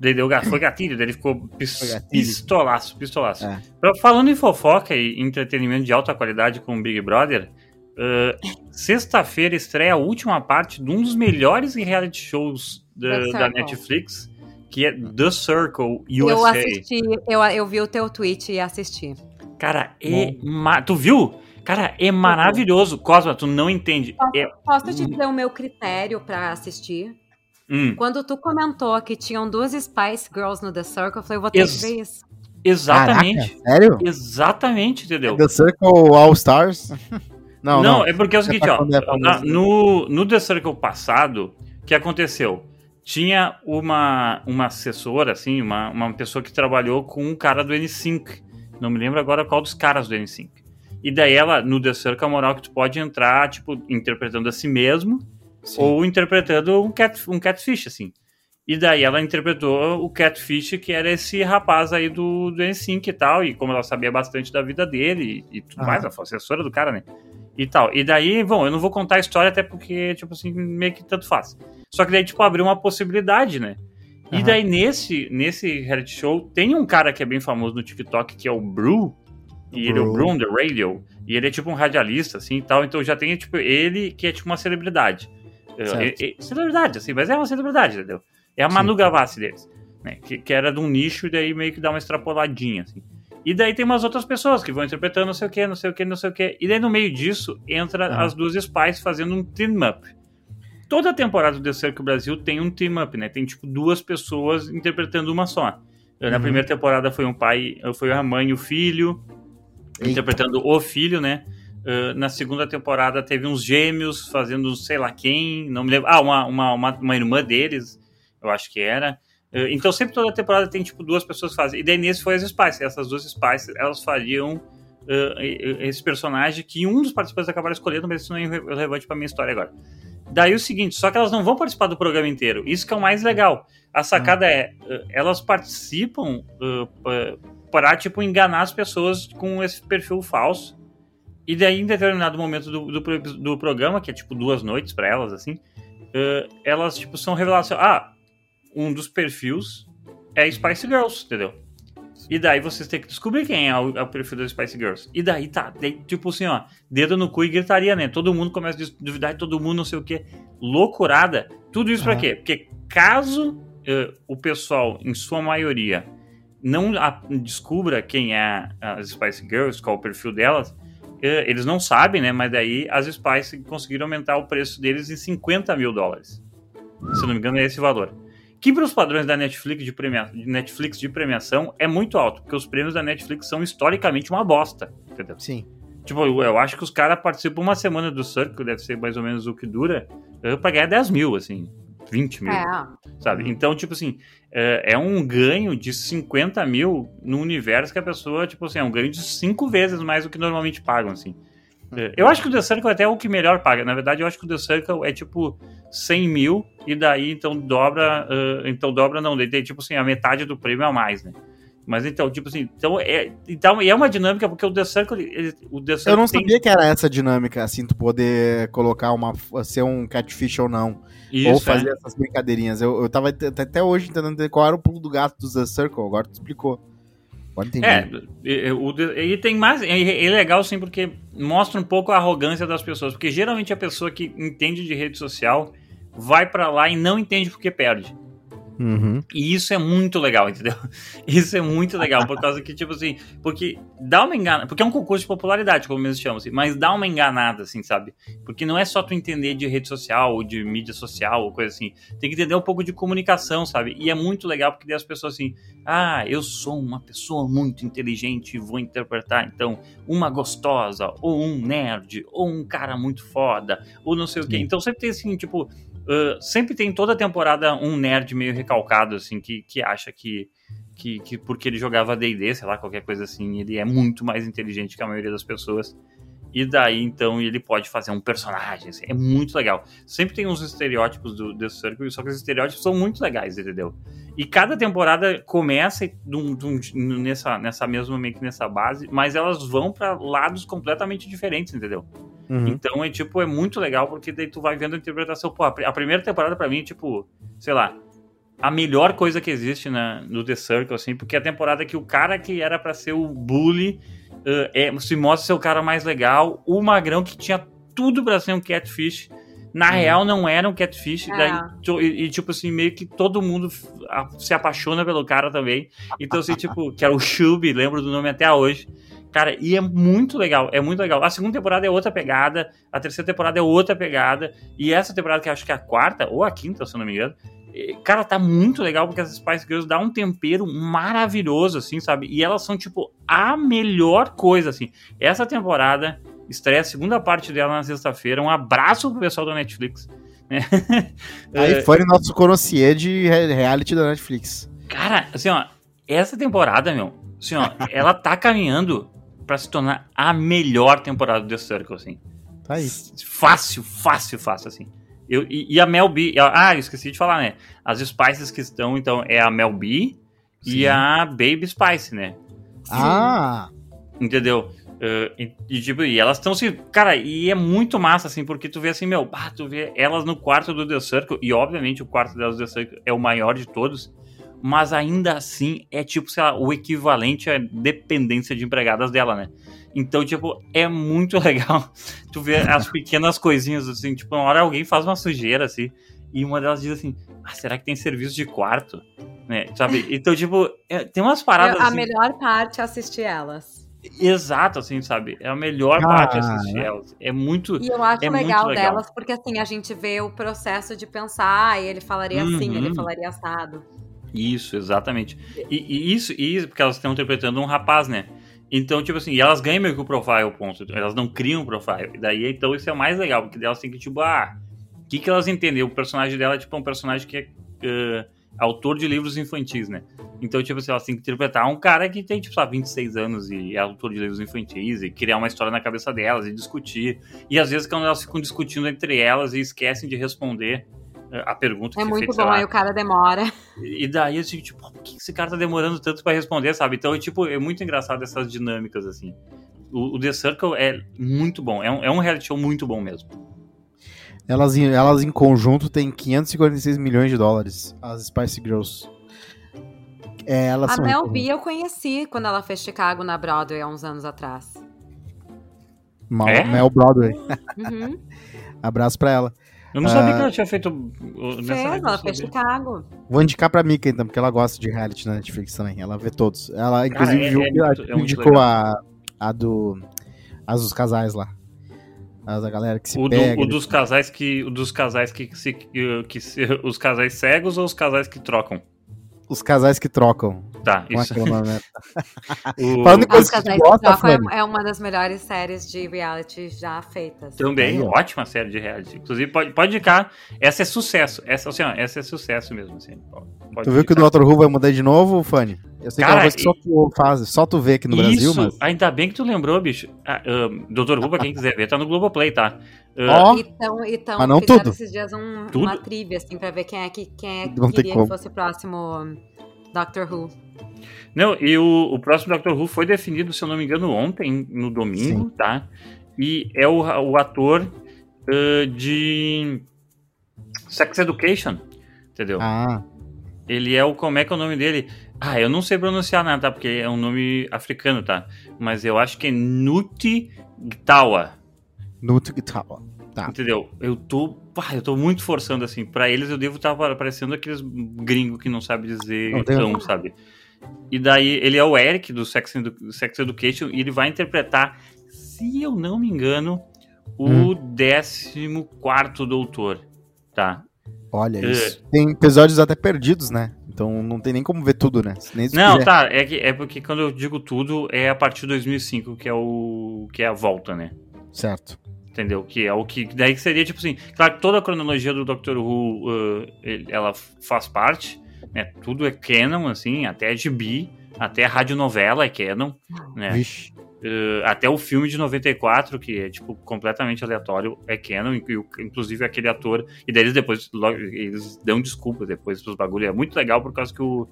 Daí deu, foi gatilho, daí ele ficou [laughs] pis, pistolaço, pistolaço. É. Falando em fofoca e entretenimento de alta qualidade com o Big Brother, uh, sexta-feira estreia a última parte de um dos melhores reality shows da, da Netflix, que é The Circle USA. Eu assisti, eu, eu vi o teu tweet e assisti. Cara, é ma... tu viu? Cara, é maravilhoso. Cosma, tu não entende. Posso, é... posso te dizer o meu critério para assistir? Hum. Quando tu comentou que tinham duas Spice Girls no The Circle, eu falei, eu vou ter Ex que ver isso. Exatamente. Caraca, sério? Exatamente, entendeu? The Circle All Stars? [laughs] não, não, não, é porque é o seguinte, ó. É no, no The Circle passado, o que aconteceu? Tinha uma, uma assessora, assim, uma, uma pessoa que trabalhou com um cara do N5. Não me lembro agora qual dos caras do N5. E daí ela, no The Circle, moral é que tu pode entrar, tipo, interpretando a si mesmo Sim. ou interpretando um, cat, um catfish, assim. E daí ela interpretou o catfish, que era esse rapaz aí do, do N5 e tal, e como ela sabia bastante da vida dele e, e tudo ah. mais, ela foi assessora do cara, né? E tal. E daí, bom, eu não vou contar a história até porque, tipo assim, meio que tanto faz. Só que daí, tipo, abriu uma possibilidade, né? E daí, nesse, nesse reality show, tem um cara que é bem famoso no TikTok, que é o Brew, e ele é o Brew on the Radio, e ele é tipo um radialista, assim, e tal, então já tem, tipo, ele que é tipo uma celebridade. É, é, celebridade, assim, mas é uma celebridade, entendeu? É a Manu Sim. Gavassi deles, né? Que, que, era de um nicho e daí meio que dá uma extrapoladinha, assim. E daí tem umas outras pessoas que vão interpretando não sei o que, não sei o que, não sei o que. E daí no meio disso entra ah. as duas Spies fazendo um team-up. Toda temporada do The Circle Brasil tem um team-up, né? Tem tipo duas pessoas interpretando uma só. Na uhum. primeira temporada foi um pai, foi a mãe e o filho, Eita. interpretando o filho, né? Uh, na segunda temporada teve uns gêmeos fazendo sei lá quem, não me lembro. Ah, uma, uma, uma, uma irmã deles, eu acho que era. Uh, então sempre toda temporada tem tipo duas pessoas que fazem. E daí nesse foi as Spice. Essas duas Spice, elas fariam uh, esse personagem que um dos participantes acabaram escolhendo, mas isso não é relevante pra minha história agora. Daí o seguinte, só que elas não vão participar do programa inteiro. Isso que é o mais legal. A sacada é, elas participam para, tipo, enganar as pessoas com esse perfil falso e daí, em determinado momento do, do, do programa, que é tipo duas noites para elas, assim, uh, elas tipo são reveladas ah, um dos perfis é Spice Girls, entendeu? E daí vocês têm que descobrir quem é o, é o, perfil das Spice Girls. E daí tá, daí, tipo assim, ó, dedo no cu e gritaria, né? Todo mundo começa a duvidar e todo mundo não sei o que. Loucurada. Tudo isso uhum. pra quê? Porque caso uh, o pessoal, em sua maioria, não a, descubra quem é as Spice Girls, qual o perfil delas, eles não sabem, né? Mas daí as Spice conseguiram aumentar o preço deles em 50 mil dólares. Se não me engano, é esse valor. Que para os padrões da Netflix de, premia... Netflix de premiação é muito alto, porque os prêmios da Netflix são historicamente uma bosta. Entendeu? Sim. Tipo, eu, acho que os caras participam uma semana do Circle, deve ser mais ou menos o que dura, pra ganhar 10 mil, assim. 20 mil. É. Sabe? Então, tipo assim, é, é, um ganho de 50 mil no universo que a pessoa, tipo assim, é um ganho de cinco vezes mais do que normalmente pagam, assim. É, eu acho que o The Circle até é o que melhor paga. Na verdade, eu acho que o The Circle é tipo 100 mil e daí então dobra. Uh, então dobra, não, daí tem tipo assim, a metade do prêmio a mais, né? Mas então, tipo assim, então é, então é uma dinâmica, porque o The Circle. Ele, o The Circle eu não tem... sabia que era essa dinâmica, assim, tu poder colocar uma. ser um catfish ou não. Isso, ou fazer é. essas brincadeirinhas. Eu, eu tava até hoje tentando entender qual era o pulo do gato do The Circle, agora tu explicou. É, e, e tem mais. É, é legal sim, porque mostra um pouco a arrogância das pessoas. Porque geralmente a pessoa que entende de rede social vai para lá e não entende porque perde. Uhum. E isso é muito legal, entendeu? [laughs] Isso é muito legal, por causa que, tipo assim, porque dá uma enganada, porque é um concurso de popularidade, como eles chamam, assim, mas dá uma enganada, assim, sabe? Porque não é só tu entender de rede social ou de mídia social ou coisa assim, tem que entender um pouco de comunicação, sabe? E é muito legal porque daí as pessoas assim, ah, eu sou uma pessoa muito inteligente e vou interpretar, então, uma gostosa, ou um nerd, ou um cara muito foda, ou não sei Sim. o quê. Então sempre tem assim, tipo, Uh, sempre tem toda temporada um nerd meio recalcado, assim, que, que acha que, que, que porque ele jogava D&D, sei lá, qualquer coisa assim, ele é muito mais inteligente que a maioria das pessoas. E daí, então, ele pode fazer um personagem. Assim, é muito legal. Sempre tem uns estereótipos do The Circle, só que os estereótipos são muito legais, entendeu? E cada temporada começa dum, dum, nessa, nessa mesma, meio que nessa base, mas elas vão para lados completamente diferentes, entendeu? Uhum. Então é tipo, é muito legal, porque daí tu vai vendo a interpretação. Pô, a primeira temporada para mim é tipo, sei lá, a melhor coisa que existe na, no The Circle, assim, porque é a temporada que o cara que era para ser o bully uh, é, se mostra ser o cara mais legal, o magrão que tinha tudo para ser um catfish. Na hum. real, não era um catfish. É. Daí, e, e, tipo assim, meio que todo mundo se apaixona pelo cara também. Então, assim, tipo, que era o Shubi, lembro do nome até hoje. Cara, e é muito legal, é muito legal. A segunda temporada é outra pegada, a terceira temporada é outra pegada, e essa temporada, que acho que é a quarta, ou a quinta, se eu não me engano, Cara, tá muito legal porque as Spice Girls dá um tempero maravilhoso, assim, sabe? E elas são, tipo, a melhor coisa, assim. Essa temporada estreia a segunda parte dela na sexta-feira. Um abraço pro pessoal da Netflix. Né? [laughs] Aí é. foi o nosso conocier de reality da Netflix. Cara, assim, ó, essa temporada, meu, assim, ó, [laughs] ela tá caminhando para se tornar a melhor temporada do The Circle, assim. Tá aí. Fácil, fácil, fácil, assim. Eu, e, e, a Mel B. Ah, eu esqueci de falar, né? As Spices que estão, então, é a Mel B Sim. e a Baby Spice, né? Ah! Entendeu? Uh, e, e, tipo, e elas estão assim, cara, e é muito massa, assim, porque tu vê assim, meu, bah, tu vê elas no quarto do The Circle, e obviamente o quarto delas do The Circle é o maior de todos, mas ainda assim é tipo, sei lá, o equivalente à dependência de empregadas dela, né? Então, tipo, é muito [laughs] legal tu ver as pequenas coisinhas, assim, tipo, uma hora alguém faz uma sujeira, assim, e uma delas diz assim, ah, será que tem serviço de quarto? Né, sabe? Então, tipo, é, tem umas paradas. A assim, melhor parte é assistir elas. Exato, assim, sabe? É a melhor ah, parte assistir é. elas. É muito. E eu acho é legal, legal, delas, porque assim, a gente vê o processo de pensar, ah, ele falaria uhum. assim, ele uhum. falaria assado. Isso, exatamente. E, e isso, e isso, porque elas estão interpretando um rapaz, né? Então, tipo assim, elas ganham meio que o profile, ponto. Elas não criam o profile. E daí, então, isso é o mais legal, porque elas têm que, tipo, ah, o que, que elas entendem? O personagem dela é, tipo, um personagem que é uh, autor de livros infantis, né? Então, tipo assim, elas têm que interpretar um cara que tem, tipo, sabe, 26 anos e é autor de livros infantis e criar uma história na cabeça delas e discutir. E às vezes, quando elas ficam discutindo entre elas e esquecem de responder a pergunta é que É muito bom, aí o cara demora. E daí, assim, tipo, por que esse cara tá demorando tanto para responder, sabe? Então, tipo, é muito engraçado essas dinâmicas, assim. O, o The Circle é muito bom, é um, é um reality show muito bom mesmo. Elas, elas em conjunto têm 546 milhões de dólares, as Spice Girls. É, elas a Mel B eu conheci quando ela fez Chicago na Broadway há uns anos atrás. Mal, é? Mel Broadway. Uhum. [laughs] Abraço pra ela. Eu não sabia que ela tinha feito. Fez, ela fez Chicago. Vou indicar pra Mika, então, porque ela gosta de reality na Netflix também. Ela vê todos. Ela, inclusive, Cara, é, viu, é, muito, é indicou a, a do. As dos casais lá. As da galera que se o pega. Do, o dos casais que. O dos casais que, se, que, que se, Os casais cegos ou os casais que trocam? Os casais que trocam. Tá, isso. É [laughs] o... Falando em coisas que tu gosta, é, é uma das melhores séries de reality já feitas. Também, é. ótima série de reality. Inclusive, pode, pode indicar. Essa é sucesso. Essa, assim, ó, essa é sucesso mesmo. Assim. Pode tu viu que o Dr. Who vai mudar de novo, Fanny? Eu sei Cara, que é uma coisa que só tu faz, só tu vê aqui no isso, Brasil, mas... ainda bem que tu lembrou, bicho. Ah, uh, Dr. Who, pra quem quiser ver, tá no Globoplay, tá? Uh, oh, então, então mas não tudo. esses dias um, uma trivia, assim, pra ver quem é que, quem é que queria que fosse o próximo Doctor Who. Não, e o, o próximo Doctor Who foi definido, se eu não me engano, ontem, no domingo, Sim. tá? E é o, o ator uh, de Sex Education, entendeu? Ah. Ele é o. Como é que é o nome dele? Ah, eu não sei pronunciar nada, tá? Porque é um nome africano, tá? Mas eu acho que é Nuti Gtawa. Nuti Gtawa. Tá. Entendeu? Eu tô, pá, eu tô muito forçando assim. Para eles eu devo estar parecendo aqueles gringos que não sabe dizer não, sabe? E daí ele é o Eric do Sex, Edu Sex Education e ele vai interpretar, se eu não me engano, o hum. 14 doutor, tá? Olha uh, isso. Tem episódios até perdidos, né? Então não tem nem como ver tudo, né? não, quiser. tá. É, que, é porque quando eu digo tudo, é a partir de 2005, que é, o, que é a volta, né? Certo entendeu? Que é o que daí seria tipo assim, claro que toda a cronologia do Doctor Who uh, ela faz parte, né? Tudo é canon, assim, até GB, até a radionovela é canon, né? Vixe. Uh, até o filme de 94, que é, tipo, completamente aleatório, é canon, inclusive aquele ator, e daí eles depois, logo, eles dão desculpa depois pros bagulho, é muito legal por causa que o,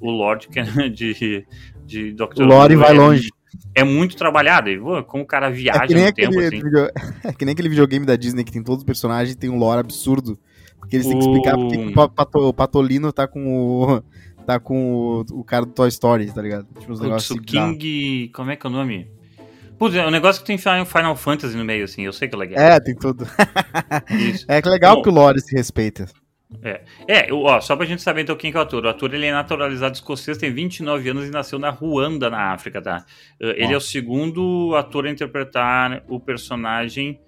o Lord de, de Dr. O Lore vai é, longe. É muito trabalhado, e, como o cara viaja é no tempo, assim. Video... [laughs] É que nem aquele videogame da Disney que tem todos os personagens tem um lore absurdo, porque eles o... têm que explicar porque o, Pato, o Patolino tá com o [laughs] tá com o, o cara do Toy Story, tá ligado? Tipo, os negócios assim, King. Como é que é o nome? Putz, é um negócio que tem Final Fantasy no meio, assim, eu sei que é legal. É, tem tudo. [laughs] é que legal Bom, que o Lore se respeita. É, é ó, só pra gente saber então quem que é o ator. O ator ele é naturalizado escocês, tem 29 anos e nasceu na Ruanda, na África, tá? Uh, ele é o segundo ator a interpretar o personagem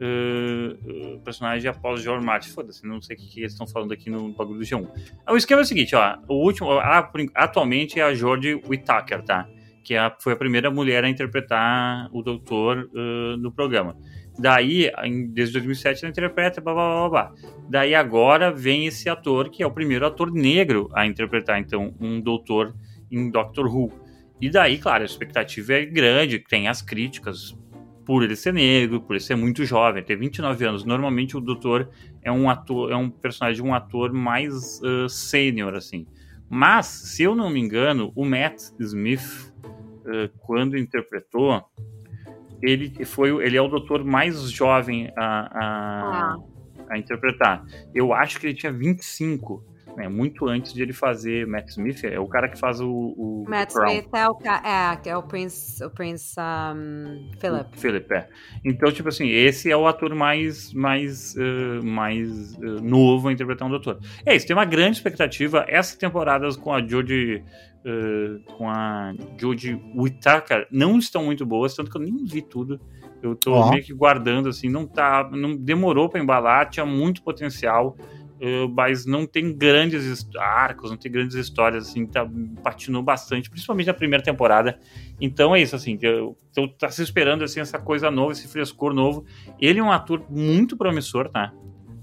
uh, personagem após George Martin. Foda-se, não sei o que, que eles estão falando aqui no bagulho do G1. O esquema é o seguinte, ó. O último, a, atualmente é a George Whittaker, tá? Que é a, foi a primeira mulher a interpretar o doutor uh, no programa. Daí, desde 2007, ela interpreta, blá, blá, blá, blá. Daí agora vem esse ator, que é o primeiro ator negro a interpretar, então, um doutor em Doctor Who. E daí, claro, a expectativa é grande, tem as críticas por ele ser negro, por ele ser muito jovem, ter 29 anos. Normalmente o doutor é um ator, é um personagem de um ator mais uh, sênior, assim. Mas, se eu não me engano, o Matt Smith, uh, quando interpretou, ele foi, ele é o doutor mais jovem a, a, ah. a interpretar. Eu acho que ele tinha 25 né, muito antes de ele fazer Matt Smith, é o cara que faz o. o Matt o Smith é o, é, é o Prince, o Prince um, Philip. O Philip, é. Então, tipo assim, esse é o ator mais, mais, uh, mais uh, novo a interpretar um doutor. É isso, tem uma grande expectativa. Essa temporada com a Jodie. Uh, com a Jodie Whittaker não estão muito boas, tanto que eu nem vi tudo. Eu tô oh. meio que guardando, assim, não tá. Não demorou para embalar, tinha muito potencial. Uh, mas não tem grandes arcos, não tem grandes histórias, assim, tá, patinou bastante, principalmente na primeira temporada. Então é isso, assim, eu, eu tá se esperando, assim, essa coisa nova, esse frescor novo. Ele é um ator muito promissor, tá?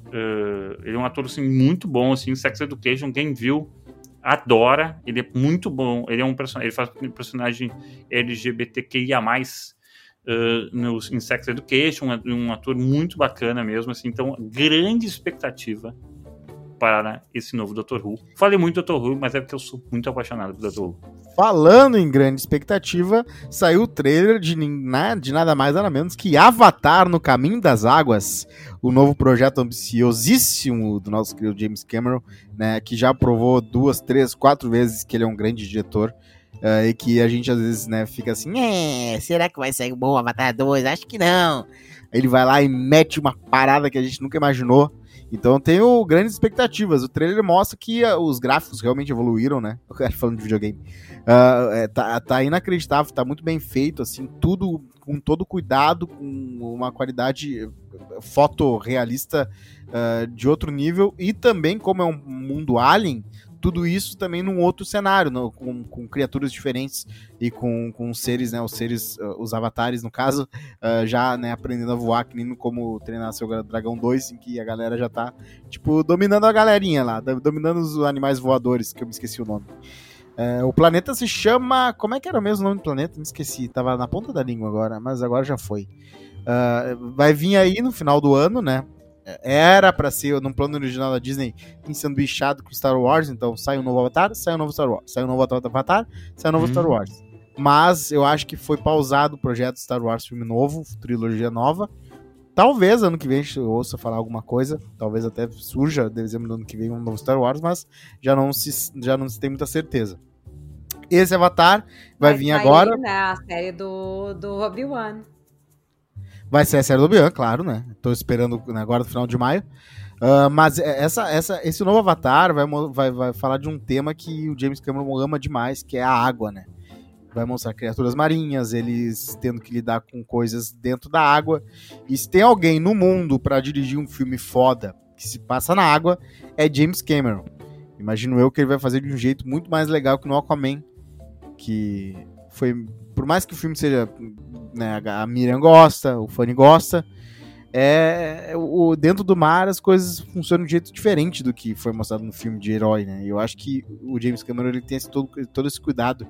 Uh, ele é um ator, assim, muito bom, assim, Sex Education, quem viu adora, ele é muito bom, ele é um personagem, ele faz um personagem LGBTQIA+, Uh, no, em Sex Education, um ator muito bacana mesmo, assim, então grande expectativa para esse novo Dr. Who. Falei muito Dr. Who, mas é porque eu sou muito apaixonado por Dr. Who. Falando em grande expectativa, saiu o trailer de, de nada mais nada menos que Avatar no Caminho das Águas, o novo projeto ambiciosíssimo do nosso querido James Cameron, né, que já provou duas, três, quatro vezes que ele é um grande diretor. Uh, e que a gente às vezes né, fica assim, é, será que vai sair bom Avatar 2? Acho que não. Ele vai lá e mete uma parada que a gente nunca imaginou. Então tenho grandes expectativas. O trailer mostra que uh, os gráficos realmente evoluíram, né? [laughs] Falando de videogame. Uh, é, tá, tá, inacreditável, tá muito bem feito, assim, tudo com todo cuidado, com uma qualidade fotorrealista uh, de outro nível. E também, como é um mundo alien, tudo isso também num outro cenário, no, com, com, criaturas diferentes e com, com seres, né, os seres, uh, os avatares, no caso, uh, já, né, aprendendo a voar, que nem como treinar seu Dragão 2, em que a galera já tá, tipo, dominando a galerinha lá, dominando os animais voadores, que eu me esqueci o nome. Uh, o planeta se chama. Como é que era o mesmo nome do planeta? Me esqueci. Tava na ponta da língua agora, mas agora já foi. Uh, vai vir aí no final do ano, né? Era para ser, num plano original da Disney, ensanduichado com Star Wars, então sai um novo Avatar, sai um novo Star Wars, sai um novo Avatar, sai um novo Star uhum. Wars. Mas eu acho que foi pausado o projeto Star Wars filme novo, trilogia nova. Talvez ano que vem eu ouça falar alguma coisa, talvez até surja dezembro do ano que vem um novo Star Wars, mas já não se, já não se tem muita certeza. Esse Avatar vai, vai vir agora. Né, a série do, do Obi-Wan. Vai ser a série do Obi-Wan, claro, né? Tô esperando né, agora no final de maio. Uh, mas essa, essa, esse novo Avatar vai, vai, vai falar de um tema que o James Cameron ama demais, que é a água, né? Vai mostrar criaturas marinhas, eles tendo que lidar com coisas dentro da água. E se tem alguém no mundo para dirigir um filme foda que se passa na água, é James Cameron. Imagino eu que ele vai fazer de um jeito muito mais legal que no Aquaman, que foi, por mais que o filme seja né, a Miriam gosta, o Fanny gosta. é o dentro do mar as coisas funcionam de um jeito diferente do que foi mostrado no filme de herói, né? Eu acho que o James Cameron ele tem esse, todo, todo esse cuidado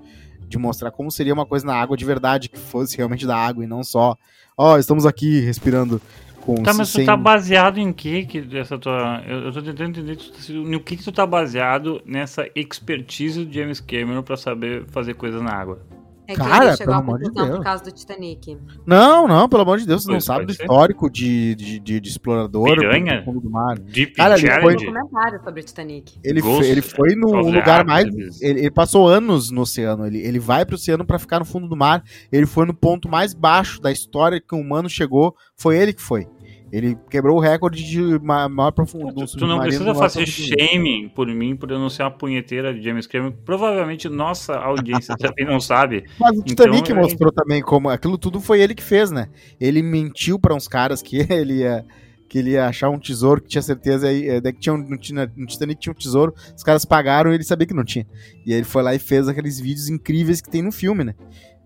de mostrar como seria uma coisa na água de verdade, que fosse realmente da água e não só, ó, oh, estamos aqui respirando com Tá, mas sem... tu tá baseado em que que essa tua, eu, eu tô tentando entender no que que tu tá baseado nessa expertise do James Cameron para saber fazer coisas na água. É Cara, pelo amor de Deus. por causa do Titanic. Não, não, pelo amor de Deus, você não sabe do histórico de, de, de, de explorador Piranha? do fundo do mar. Deep Cara, ele foi um documentário sobre o Titanic. Ele, foi, ele foi no lugar mais. Ele, ele, passou anos no oceano. Ele, ele vai pro oceano para ficar no fundo do mar. Ele foi no ponto mais baixo da história que o humano chegou. Foi ele que foi. Ele quebrou o recorde de maior profundidade. Tu, tu não precisa fazer shaming por mim por eu não ser uma punheteira de James Cameron. Provavelmente nossa audiência também não sabe. [laughs] Mas o Titanic então, mostrou é... também como aquilo tudo foi ele que fez, né? Ele mentiu para uns caras que [laughs] ele ia que ele ia achar um tesouro que tinha certeza aí, é, que tinha um, no Titanic tinha um tesouro, os caras pagaram e ele sabia que não tinha. E aí ele foi lá e fez aqueles vídeos incríveis que tem no filme, né?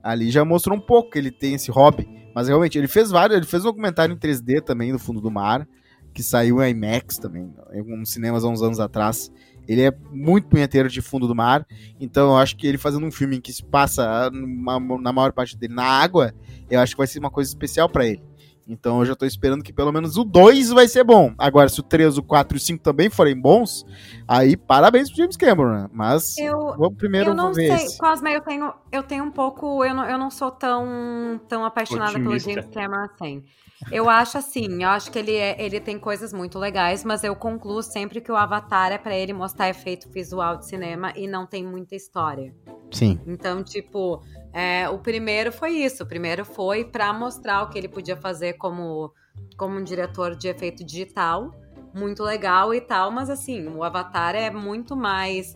Ali já mostrou um pouco que ele tem esse hobby mas realmente, ele fez vários, ele fez um documentário em 3D também do fundo do mar, que saiu em IMAX também, em alguns cinemas há uns anos atrás. Ele é muito punheteiro de fundo do mar, então eu acho que ele fazendo um filme em que se passa na maior parte dele na água, eu acho que vai ser uma coisa especial para ele. Então eu já tô esperando que pelo menos o 2 vai ser bom. Agora, se o 3, o 4 e o 5 também forem bons, aí parabéns pro James Cameron, né? Mas eu, vamos primeiro eu não ver sei, esse. Cosma, eu tenho, eu tenho um pouco. Eu não, eu não sou tão, tão apaixonada Otimista. pelo James Cameron assim. Eu acho assim, eu acho que ele, é, ele tem coisas muito legais, mas eu concluo sempre que o Avatar é para ele mostrar efeito visual de cinema e não tem muita história. Sim. Então, tipo, é, o primeiro foi isso. O primeiro foi para mostrar o que ele podia fazer como, como um diretor de efeito digital. Muito legal e tal, mas assim, o Avatar é muito mais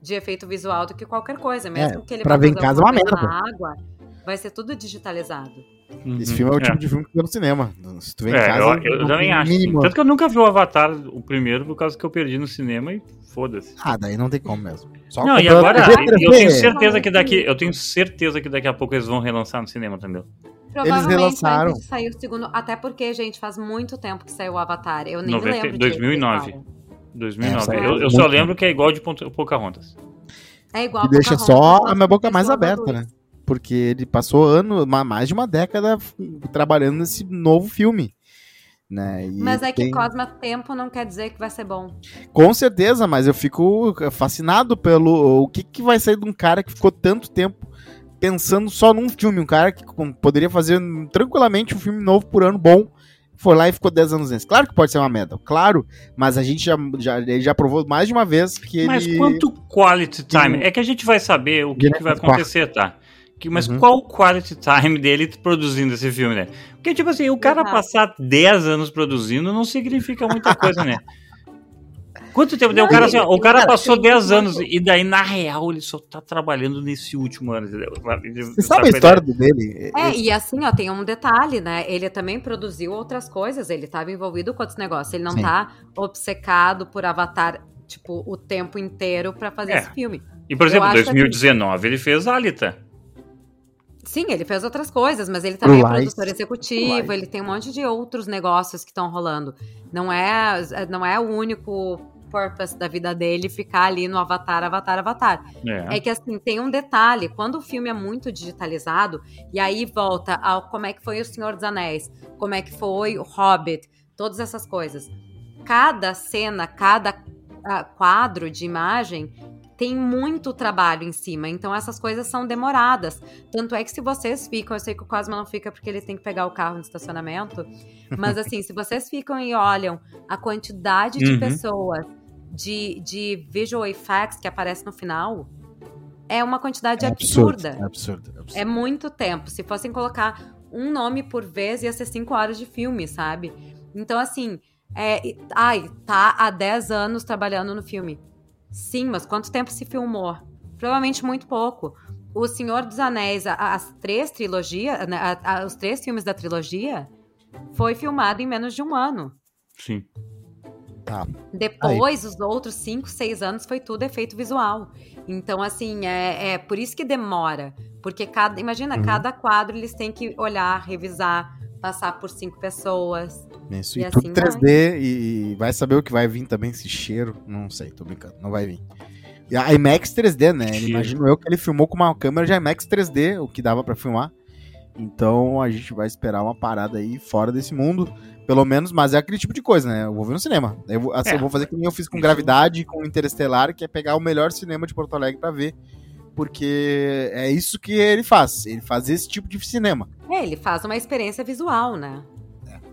de efeito visual do que qualquer coisa. Mesmo é, que ele pra ver em casa é uma merda. água, vai ser tudo digitalizado. Uhum, Esse filme é o tipo é. de filme que vê no cinema. Se tu vem é, em casa. Eu, eu também acho. Mínimo. Tanto que eu nunca vi o Avatar, o primeiro, por causa que eu perdi no cinema e foda-se. Ah, daí não tem como mesmo. Só não, e agora eu tenho certeza que daqui. Eu tenho certeza que daqui a pouco eles vão relançar no cinema, entendeu? Eles relançaram. Saiu o segundo, até porque, gente, faz muito tempo que saiu o Avatar. Eu nem 90, lembro. 2009. 2009. É, eu, eu só lembro que é igual de Pocahontas. É igual que deixa só a minha boca mais aberta, né? Porque ele passou ano, mais de uma década trabalhando nesse novo filme. Né? E mas é que tem... Cosma tempo não quer dizer que vai ser bom. Com certeza, mas eu fico fascinado pelo o que, que vai sair de um cara que ficou tanto tempo pensando só num filme, um cara que poderia fazer tranquilamente um filme novo por ano bom, foi lá e ficou 10 anos nesse. Claro que pode ser uma merda, claro, mas a gente já, já, ele já provou mais de uma vez que mas ele... Mas quanto quality time? É que a gente vai saber o que, que vai acontecer, tá? Que, mas uhum. qual o quality time dele produzindo esse filme, né? Porque, tipo assim, o cara uhum. passar 10 anos produzindo não significa muita coisa, né? [laughs] Quanto tempo deu? O cara, assim, ó, o cara passou 10 anos e daí, na real, ele só tá trabalhando nesse último ano. Você sabe a história dele? É, e assim, ó, tem um detalhe, né? Ele também produziu outras coisas, ele tava envolvido com outros negócios. Ele não Sim. tá obcecado por Avatar, tipo, o tempo inteiro para fazer é. esse filme. E, por exemplo, em 2019 que... ele fez Alita. Sim, ele fez outras coisas, mas ele também é produtor executivo, ele tem um monte de outros negócios que estão rolando. Não é, não é o único purpose da vida dele ficar ali no Avatar, Avatar, Avatar. É. é. que assim, tem um detalhe, quando o filme é muito digitalizado, e aí volta ao como é que foi o Senhor dos Anéis, como é que foi o Hobbit, todas essas coisas. Cada cena, cada uh, quadro de imagem tem muito trabalho em cima, então essas coisas são demoradas. Tanto é que se vocês ficam, eu sei que o Cosma não fica porque ele tem que pegar o carro no estacionamento, mas [laughs] assim, se vocês ficam e olham a quantidade de uhum. pessoas de, de visual effects que aparece no final, é uma quantidade é absurda. Absurdo, é absurdo, é absurdo. É muito tempo. Se fossem colocar um nome por vez, ia ser cinco horas de filme, sabe? Então, assim, é, ai, tá há 10 anos trabalhando no filme. Sim, mas quanto tempo se filmou? Provavelmente muito pouco. O Senhor dos Anéis, as três trilogias, né, os três filmes da trilogia, foi filmado em menos de um ano. Sim. Tá. Depois, Aí. os outros cinco, seis anos, foi tudo efeito visual. Então, assim, é, é por isso que demora. Porque cada. Imagina, uhum. cada quadro eles têm que olhar, revisar, passar por cinco pessoas. Isso, e, E tudo assim 3D e vai saber o que vai vir também, esse cheiro. Não sei, tô brincando, não vai vir. E a IMAX 3D, né? Cheiro. Imagino eu que ele filmou com uma câmera de IMAX 3D, o que dava pra filmar. Então a gente vai esperar uma parada aí fora desse mundo, pelo menos, mas é aquele tipo de coisa, né? Eu vou ver no cinema. Eu vou, assim, É. eu vou fazer que nem eu fiz com. Gravidade, com Interestelar, que é pegar o melhor cinema de Porto Alegre pra ver. Porque é isso que ele faz. Ele faz esse tipo de cinema. É, ele faz uma experiência visual, né?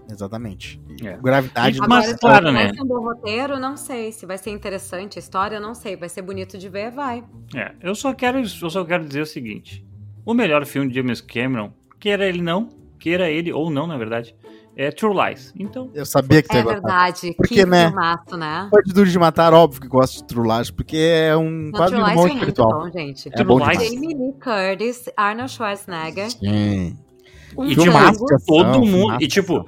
Exatamente. É. Gravidade E- Mas, Agora, se claro, vai né? ser um bom roteiro, não sei. Se vai ser interessante a história, não sei. Vai ser bonito de ver, vai. É, eu só quero, eu só quero dizer o seguinte: o melhor filme de James Cameron, queira ele não, queira ele ou não, na verdade, é True Lies. Então, Eu sabia que você É verdade. Porque, que né? filmaço, né? Pode duro de matar, óbvio que gosto de Trulage, porque é um Não, quase True um Lies muito espiritual. bom, gente. É bom True demais. Lies- Jamie Lee Curtis, Arnold Schwarzenegger. Sim. Um E, ação, todo mundo, e tipo, ação.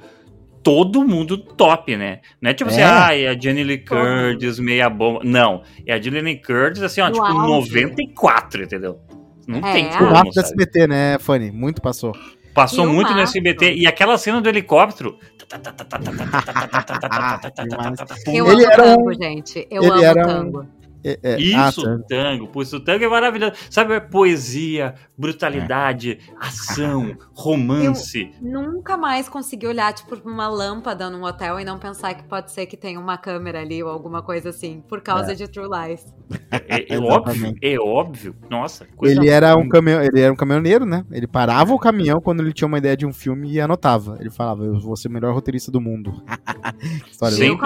Todo mundo top, né? Não é tipo assim, É. ah, é a Jenny Lee. Curtis, meia bomba. Não, é a Jenny Lee Curtis, assim, ó, No tipo, auge. 94, entendeu? Não É, tem como, Filmaço do sabe? SBT, né, Fanny? Muito passou. Passou E o muito no. SBT. E aquela cena do helicóptero. [laughs] Eu Ele amo era tango, um- gente. Eu ele amo era um- É, é, ah, Isso, tá. tango. O tango é maravilhoso. Sabe, é poesia, brutalidade, ação, romance. Nunca mais consegui olhar, tipo, pra uma lâmpada num hotel e não pensar que pode ser que tenha uma câmera ali ou alguma coisa assim, por causa de True Lies. É, é [laughs] óbvio, é óbvio. Nossa, coisa Ele era um caminhão, ele era um caminhoneiro, né? Ele parava o caminhão quando ele tinha uma ideia de um filme e anotava. Ele falava, eu vou ser o melhor roteirista do mundo. [laughs] Sempre-.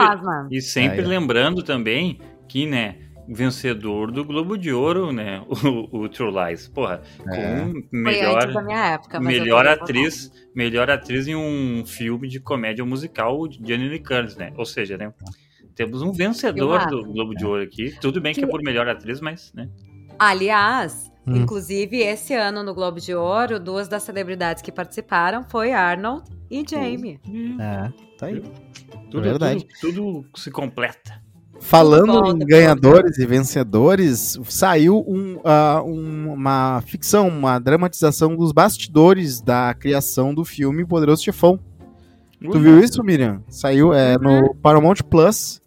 E sempre ó. lembrando também que, né, vencedor do Globo de Ouro, né, [laughs] o, o True Lies. Porra, É. com Foi melhor, antes da minha época, melhor atriz, melhor atriz em um filme de comédia musical de Jenny Lee Curtis, né? Ou seja, né, temos um vencedor do Globo de Ouro aqui. Tudo bem que é por melhor atriz, mas, né? Aliás, Hum. inclusive esse ano no Globo de Ouro, duas das celebridades que participaram foi Arnold e Jamie. É, tá aí. Tudo, verdade. Tudo, tudo se completa. Falando volta, em ganhadores e vencedores, saiu um, ah, um- uma ficção, uma dramatização dos bastidores da criação do filme Poderoso Chefão. Tu viu isso, Miriam? Saiu é, no Paramount Plus.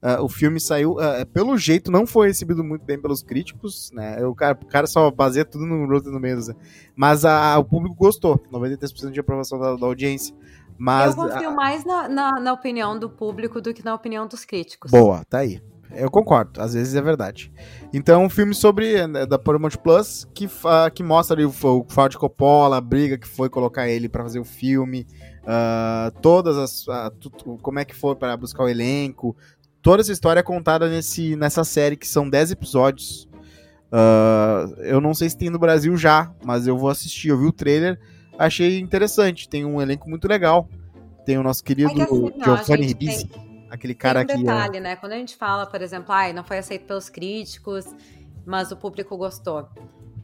Ah, o filme saiu, ah, pelo jeito, não foi recebido muito bem pelos críticos, né? O cara, o cara só baseia tudo no Rotten Tomatoes, né? Mas a- o público gostou, 93% de aprovação da, da audiência. Mas eu confio mais na, na, na opinião do público do que na opinião dos críticos. Boa, tá aí. Eu concordo, às vezes é verdade. Então, um filme sobre né, da Paramount Plus que, fa- que mostra ali o, o Ford Coppola, a briga que foi colocar ele pra fazer o filme, ah, todas as tu- tu- como é que foi para buscar o elenco, toda essa história é contada nesse nessa série que são 10 episódios. Ah, eu não sei se tem no Brasil já, mas eu vou assistir. Eu vi o trailer, achei interessante. Tem um elenco muito legal. Tem o nosso querido É que assim, Giovanni gente, tem- Ribisi, aquele cara Tem um que é- detalhe, né? Quando a gente fala, por exemplo, ai, não foi aceito pelos críticos, mas o público gostou.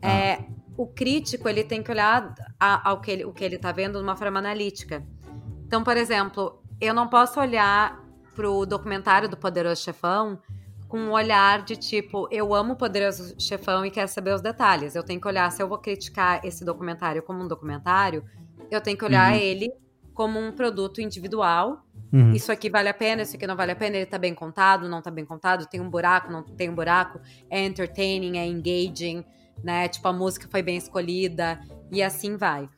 Ah. É, o crítico, ele tem que olhar a- ao que ele, o que ele tá vendo de uma forma analítica. Então, por exemplo, eu não posso olhar pro documentário do Poderoso Chefão com um olhar de tipo, eu amo o Poderoso Chefão e quero saber os detalhes. Eu tenho que olhar, se eu vou criticar esse documentário como um documentário, eu tenho que olhar Uhum. ele como um produto individual Uhum. isso aqui vale a pena, isso aqui não vale a pena, ele tá bem contado, não tá bem contado, tem um buraco, não tem um buraco, é entertaining, é engaging, né? Tipo, a música foi bem escolhida e assim vai.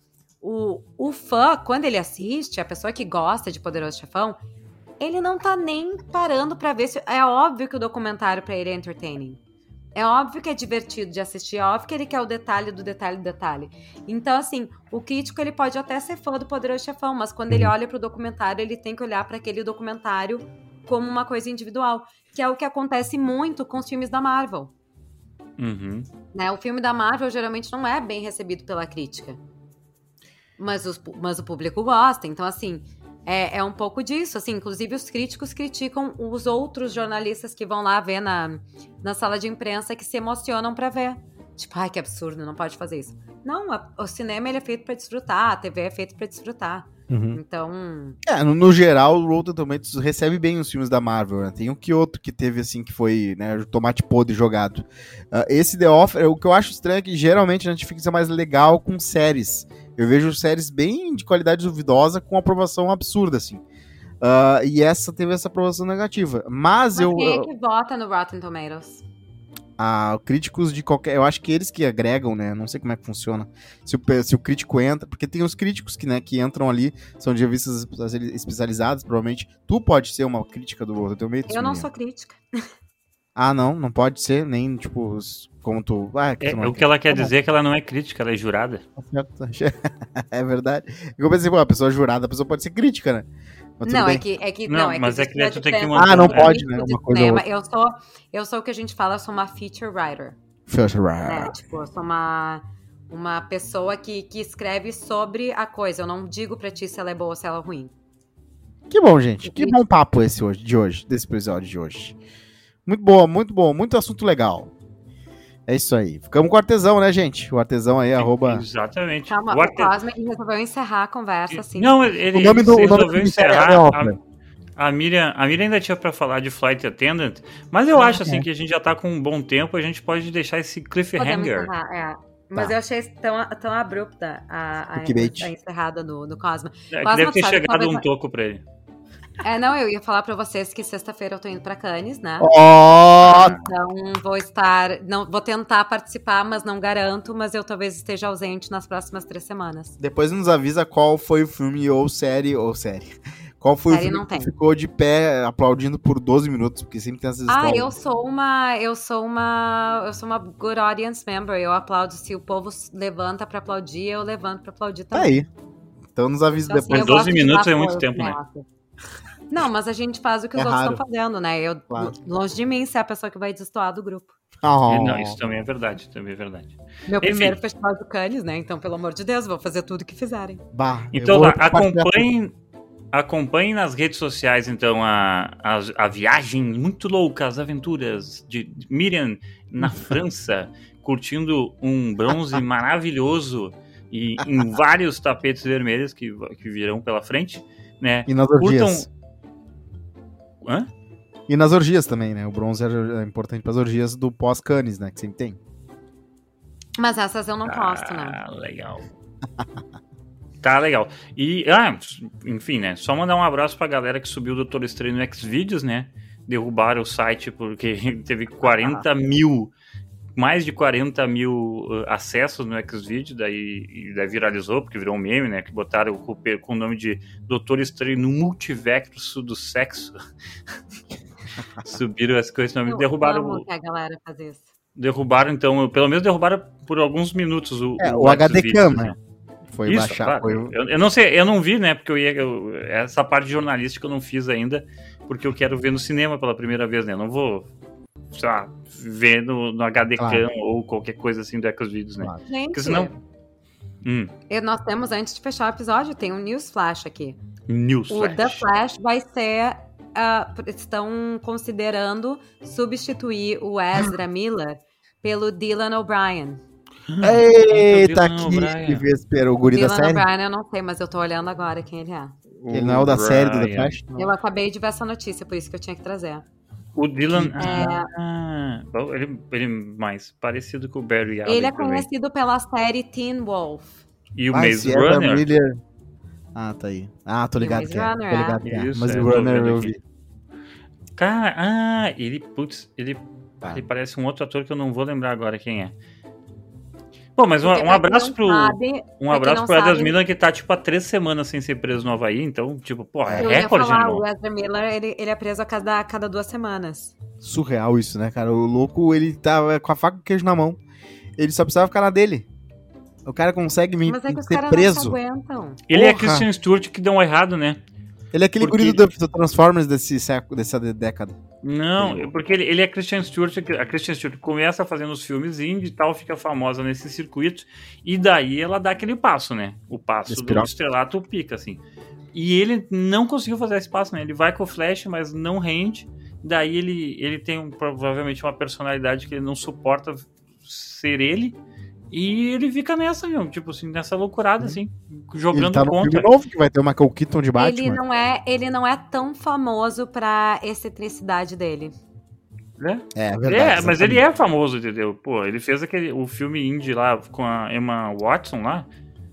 O, o fã, quando ele assiste, a pessoa que gosta de Poderoso Chefão, ele não tá nem parando pra ver se. É óbvio que o documentário pra ele é entertaining. É óbvio que é divertido de assistir, é óbvio que ele quer o detalhe do detalhe do detalhe. Então, assim, o crítico ele pode até ser fã do Poderoso Chefão, mas quando ele olha pro documentário, ele tem que olhar para aquele documentário como uma coisa individual, que é o que acontece muito com os filmes da Marvel. Uhum. Né? O filme da Marvel geralmente não é bem recebido pela crítica. Mas, os, mas o público gosta. Então, assim, é, é um pouco disso. Assim, inclusive, os críticos criticam os outros jornalistas que vão lá ver na, na sala de imprensa que se emocionam pra ver. Tipo, ai, que absurdo, não pode fazer isso. Não, a- o cinema ele é feito pra desfrutar, a TV é feita pra desfrutar. Uhum. Então, É, no, no geral, o Rotten Tomatoes recebe bem os filmes da Marvel, né? Tem um que outro que teve, assim, que foi, né, tomate podre jogado. Ah, esse The Offer, o que eu acho estranho é que geralmente a Netflix é mais legal com séries. Eu vejo séries bem de qualidade duvidosa com aprovação absurda, assim. Uh, e essa teve essa aprovação negativa. Mas, Mas eu. quem é que vota no Rotten Tomatoes? Ah, críticos de qualquer. Eu acho que eles que agregam, né? Não sei como é que funciona. Se o, se o crítico entra. Porque tem os críticos que, né, que entram ali, são de revistas espe- especializadas, provavelmente. Tu pode ser uma crítica do Rotten Tomatoes? Eu não sou crítica. Ah, não, não pode ser, nem, tipo, os- como tu. Ah, que É, tu não o que ela quer Tá bom. dizer é que ela não é crítica, ela é jurada. [laughs] É verdade. Eu pensei, pô, a pessoa jurada, a pessoa pode ser crítica, né? Mas Não, é que, é que. Não, Não, é mas que é que tu tem que Ah, não pode, né, de uma coisa ou cinema. Eu sou, eu sou o que a gente fala, eu sou uma feature writer. Fecha- né? Tipo, eu sou uma, uma pessoa que, que escreve sobre a coisa. Eu não digo pra ti se ela é boa ou se ela é ruim. Que bom, gente. Que bom papo esse hoje, de hoje, desse episódio de hoje. Muito bom, muito bom, muito assunto legal. É isso aí. Ficamos com o artesão, né, gente? O artesão aí, arroba. Exatamente. Calma, O o arte- Cosme resolveu encerrar a conversa assim. Não, ele, O nome do- ele o nome resolveu do é encerrar. Alfred. A, a, Miriam, a Miriam ainda tinha pra falar de Flight Attendant, mas eu Ah, acho assim é. que a gente já tá com um bom tempo, a gente pode deixar esse cliffhanger. encerrar, é. Mas Tá. eu achei tão, tão abrupta a, a, a encerrada do, do Cosma. É, Cosma, deve ter chegado um toco pra ele. É, não, eu ia falar pra vocês que sexta-feira eu tô indo pra Cannes, né? Ó! Então vou estar. Não, vou tentar participar, mas não garanto, mas eu talvez esteja ausente nas próximas três semanas. Depois nos avisa qual foi o filme ou série, ou série. Qual foi Série o filme não que tem. ficou de pé aplaudindo por 12 minutos, porque sempre tem essas Ah, eu sou uma. Eu sou uma. Eu sou uma good audience member. Eu aplaudo. Se o povo levanta pra aplaudir, eu levanto pra aplaudir Tá também. aí. Então nos avisa Então, assim, depois. eu 12 gosto de minutos é muito tempo, né? negócio. Não, mas a gente faz o que os É outros raro. estão fazendo, né? Eu, Claro. Longe de mim ser a pessoa que vai destoar do grupo. Oh. Não, isso também é verdade, também é verdade. Meu Enfim. primeiro festival de Cannes, né? Então, pelo amor de Deus, vou fazer tudo que fizerem. Bah, Então, compartilhar acompanhem, acompanhem nas redes sociais, então, a, a, a viagem muito louca, as aventuras de Miriam na [laughs] França, curtindo um bronze [laughs] maravilhoso e em vários tapetes vermelhos que, que virão pela frente, né? E nas Curtam... orgias. Hã? E nas orgias também, né? O bronze é é importante para as orgias do pós-canes, né? Que sempre tem. Mas essas eu não posto, né? Ah, legal. [laughs] tá legal. E, ah, enfim, né? Só mandar um abraço pra galera que subiu o Doutor Estranho no Xvideos, né? Derrubaram o site porque [laughs] teve 40 mil, mais de 40 mil uh, acessos no Xvideo, daí, e daí viralizou, porque virou um meme, né? Que botaram o- com o nome de Doutor Estranho no multiverso do sexo. [laughs] Subiram as coisas, não, Eu derrubaram, amo o- que a galera faz isso. derrubaram então, pelo menos derrubaram por alguns minutos o, É, o HD Xvideos, Cam, né? Foi Isso, baixar. claro. Foi... Eu, eu não sei, eu não vi, né? Porque eu ia. eu- essa parte jornalística eu não fiz ainda, porque eu quero ver no cinema pela primeira vez, né? Eu não vou, sei lá, ver no, no HD Claro. Cam ou qualquer coisa assim do Xvideos, né? Claro. Gente, Porque senão. Hum, nós temos, antes de fechar o episódio, tem um news flash aqui. News O The Flash vai ser. ah, estão considerando substituir o Ezra [gasps] Miller pelo Dylan O'Brien. [gasps] Eita, Dylan que, véspera, o guri da Dylan série. O'Brien eu não sei, mas eu tô olhando agora quem ele é. Ele não é o da série do The. Flash? Eu acabei de ver essa notícia, por isso que eu tinha que trazer. O Dylan. É. Ah, ele, ele é mais parecido com o Barry Allen. Ele é também. conhecido pela série Teen Wolf. E o Ah, Maze Ezra Runner. Miller. Ah, tá aí. Ah, tô ligado que é. Tô Runner, é. ligado que é. Isso, Mas é, o tô Runner eu vi. Cara, ah, ele, putz, ele, Tá. ele parece um outro ator que eu não vou lembrar agora quem é. Bom, mas um, um abraço pro. sabe, Um abraço pro sabe- Miller que tá, tipo, há três semanas sem ser preso no Havaí, então, tipo, pô, é eu ia recorde, falar, né, o? Ezra Miller, ele, ele é preso a cada, a cada duas semanas. Surreal isso, né, cara? O louco, ele tava com a faca e o queijo na mão. Ele só precisava ficar na dele. O cara consegue me Mas é que os ser caras não preso. se aguentam. Ele é Porra. Christian Stewart que deu errado, né? Ele é aquele Porque- guri do, do Transformers desse século, dessa década. Não, Eu- porque ele, ele é Christian Stewart, a Christian Stewart começa fazendo os filmes indie e tal, fica famosa nesse circuito, e daí ela dá aquele passo, né? O passo do estrelato pica, assim. E ele não conseguiu fazer esse passo, né? Ele vai com o Flash, mas não rende. Daí ele, ele tem um- provavelmente uma personalidade que ele não suporta ser ele. E ele fica nessa, meu, tipo assim, nessa loucurada, assim, Ele jogando tá no contra. filme novo que vai ter o Michael Keaton de Ele Batman. não, é, ele não é tão famoso pra excentricidade dele. né? É, É, verdade. mas ele é famoso, entendeu? Pô, ele fez aquele o filme indie lá com a Emma Watson lá.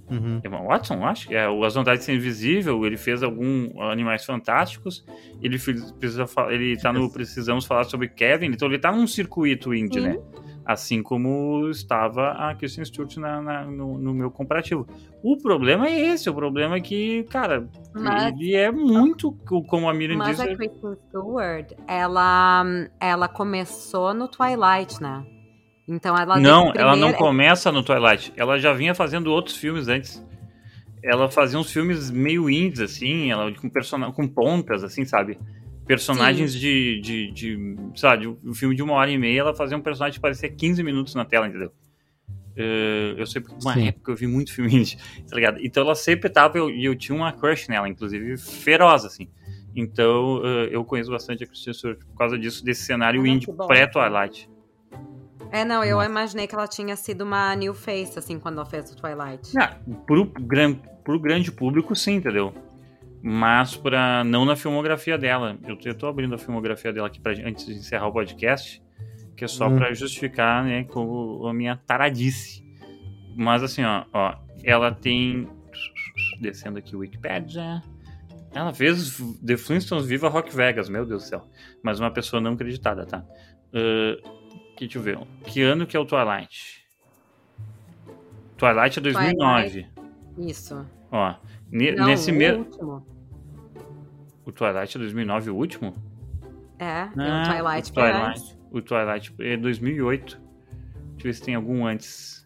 Uhum. Emma Watson, acho que é o As Vantagens de Ser Invisível, ele fez algum Animais Fantásticos, ele precisa, ele tá no Precisamos Falar sobre Kevin, então ele tá num circuito indie, Sim. né? Assim como estava a Kristen Stewart na, na- no, no meu comparativo. O problema é esse, o problema é que, cara, Mas- ele é muito, como a Miriam Mas disse, a Kristen Stewart, ela, ela começou no Twilight, né? Então ela Não, desde ela não começa no Twilight. Ela já vinha fazendo outros filmes antes. Ela fazia uns filmes meio indies, assim, ela com, persona com pontas, assim, sabe? Personagens de, de, de. Sabe, um filme de uma hora e meia, ela fazia um personagem que parecia 15 minutos na tela, entendeu? Eh, eu sei porque uma Sim. época eu vi muito filme indie, [laughs] tá ligado? Então ela sempre tava, e eu, e eu tinha uma crush nela, inclusive feroz, assim. Então eh, eu conheço bastante a Christian Stewart por causa disso, desse cenário Ah, indie pré-Twilight. É, não, eu Nossa. imaginei que ela tinha sido uma new face, assim, quando ela fez o Twilight. Ah, pro, gran, pro grande público, sim, entendeu? Mas pra, não na filmografia dela. Eu, tô abrindo a filmografia dela aqui pra, antes de encerrar o podcast, que é só Hum. pra justificar, né, com a minha taradice. Mas assim, ó, ó, ela tem. Descendo aqui o Wikipedia. Ela fez The Flintstones Viva Rock Vegas, meu Deus do céu. Mas uma pessoa não acreditada, tá? Uh, que, deixa eu ver. Que ano que é o Twilight? Twilight é 2009. Isso. Ó, ne- Não, nesse mesmo. O Twilight é 2009, o último? É, Ah, o Twilight o Twilight. O Twilight é 2008. Deixa eu ver se tem algum antes.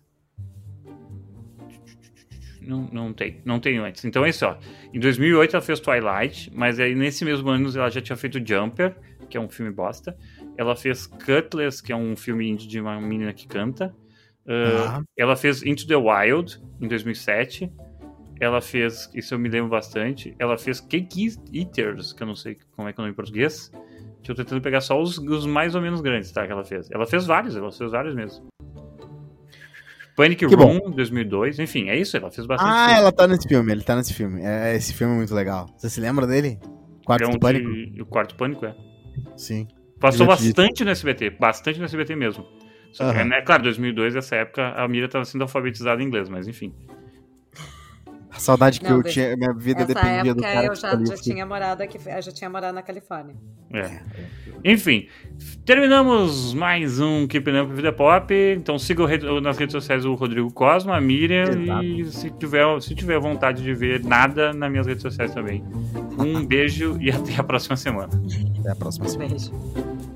Não, não tem, não tem antes. Então é isso, ó. Em 2008 ela fez Twilight, mas aí nesse mesmo ano ela já tinha feito Jumper, que é um filme bosta. Ela fez Cutlass, que é um filme indie de uma menina que canta. Uh, Ah. Ela fez Into the Wild, em 2007. Ela fez, isso eu me lembro bastante. Ela fez Cake Eaters, que eu não sei como é que é o nome em português. Que eu tentando pegar só os, os mais ou menos grandes, tá? Que ela fez. Ela fez vários, ela fez vários mesmo. Panic Que bom. Room, 2002. Enfim, é isso, ela fez bastante. Ah, filme. ela tá nesse filme, ele tá nesse filme. É, esse filme é muito legal. Você se lembra dele? Quarto É um Pânico? de- O Quarto Pânico, é. Sim. Passou disse. bastante no SBT, bastante no SBT mesmo. Só que, né, claro, 2002, essa época, a Mira tava sendo alfabetizada em inglês, mas enfim. A saudade que Não, eu tinha, minha vida Essa dependia do época cara eu que já, já tinha morado aqui, eu já tinha morado na Califórnia. É. Enfim, terminamos mais um Keeping Up the Pop. Então siga o nas redes sociais o Rodrigo Cosma, a Miriam Exato. e se tiver, se tiver vontade de ver nada nas minhas redes sociais também. Um beijo e [laughs] até a próxima semana. Até a próxima semana. Beijo.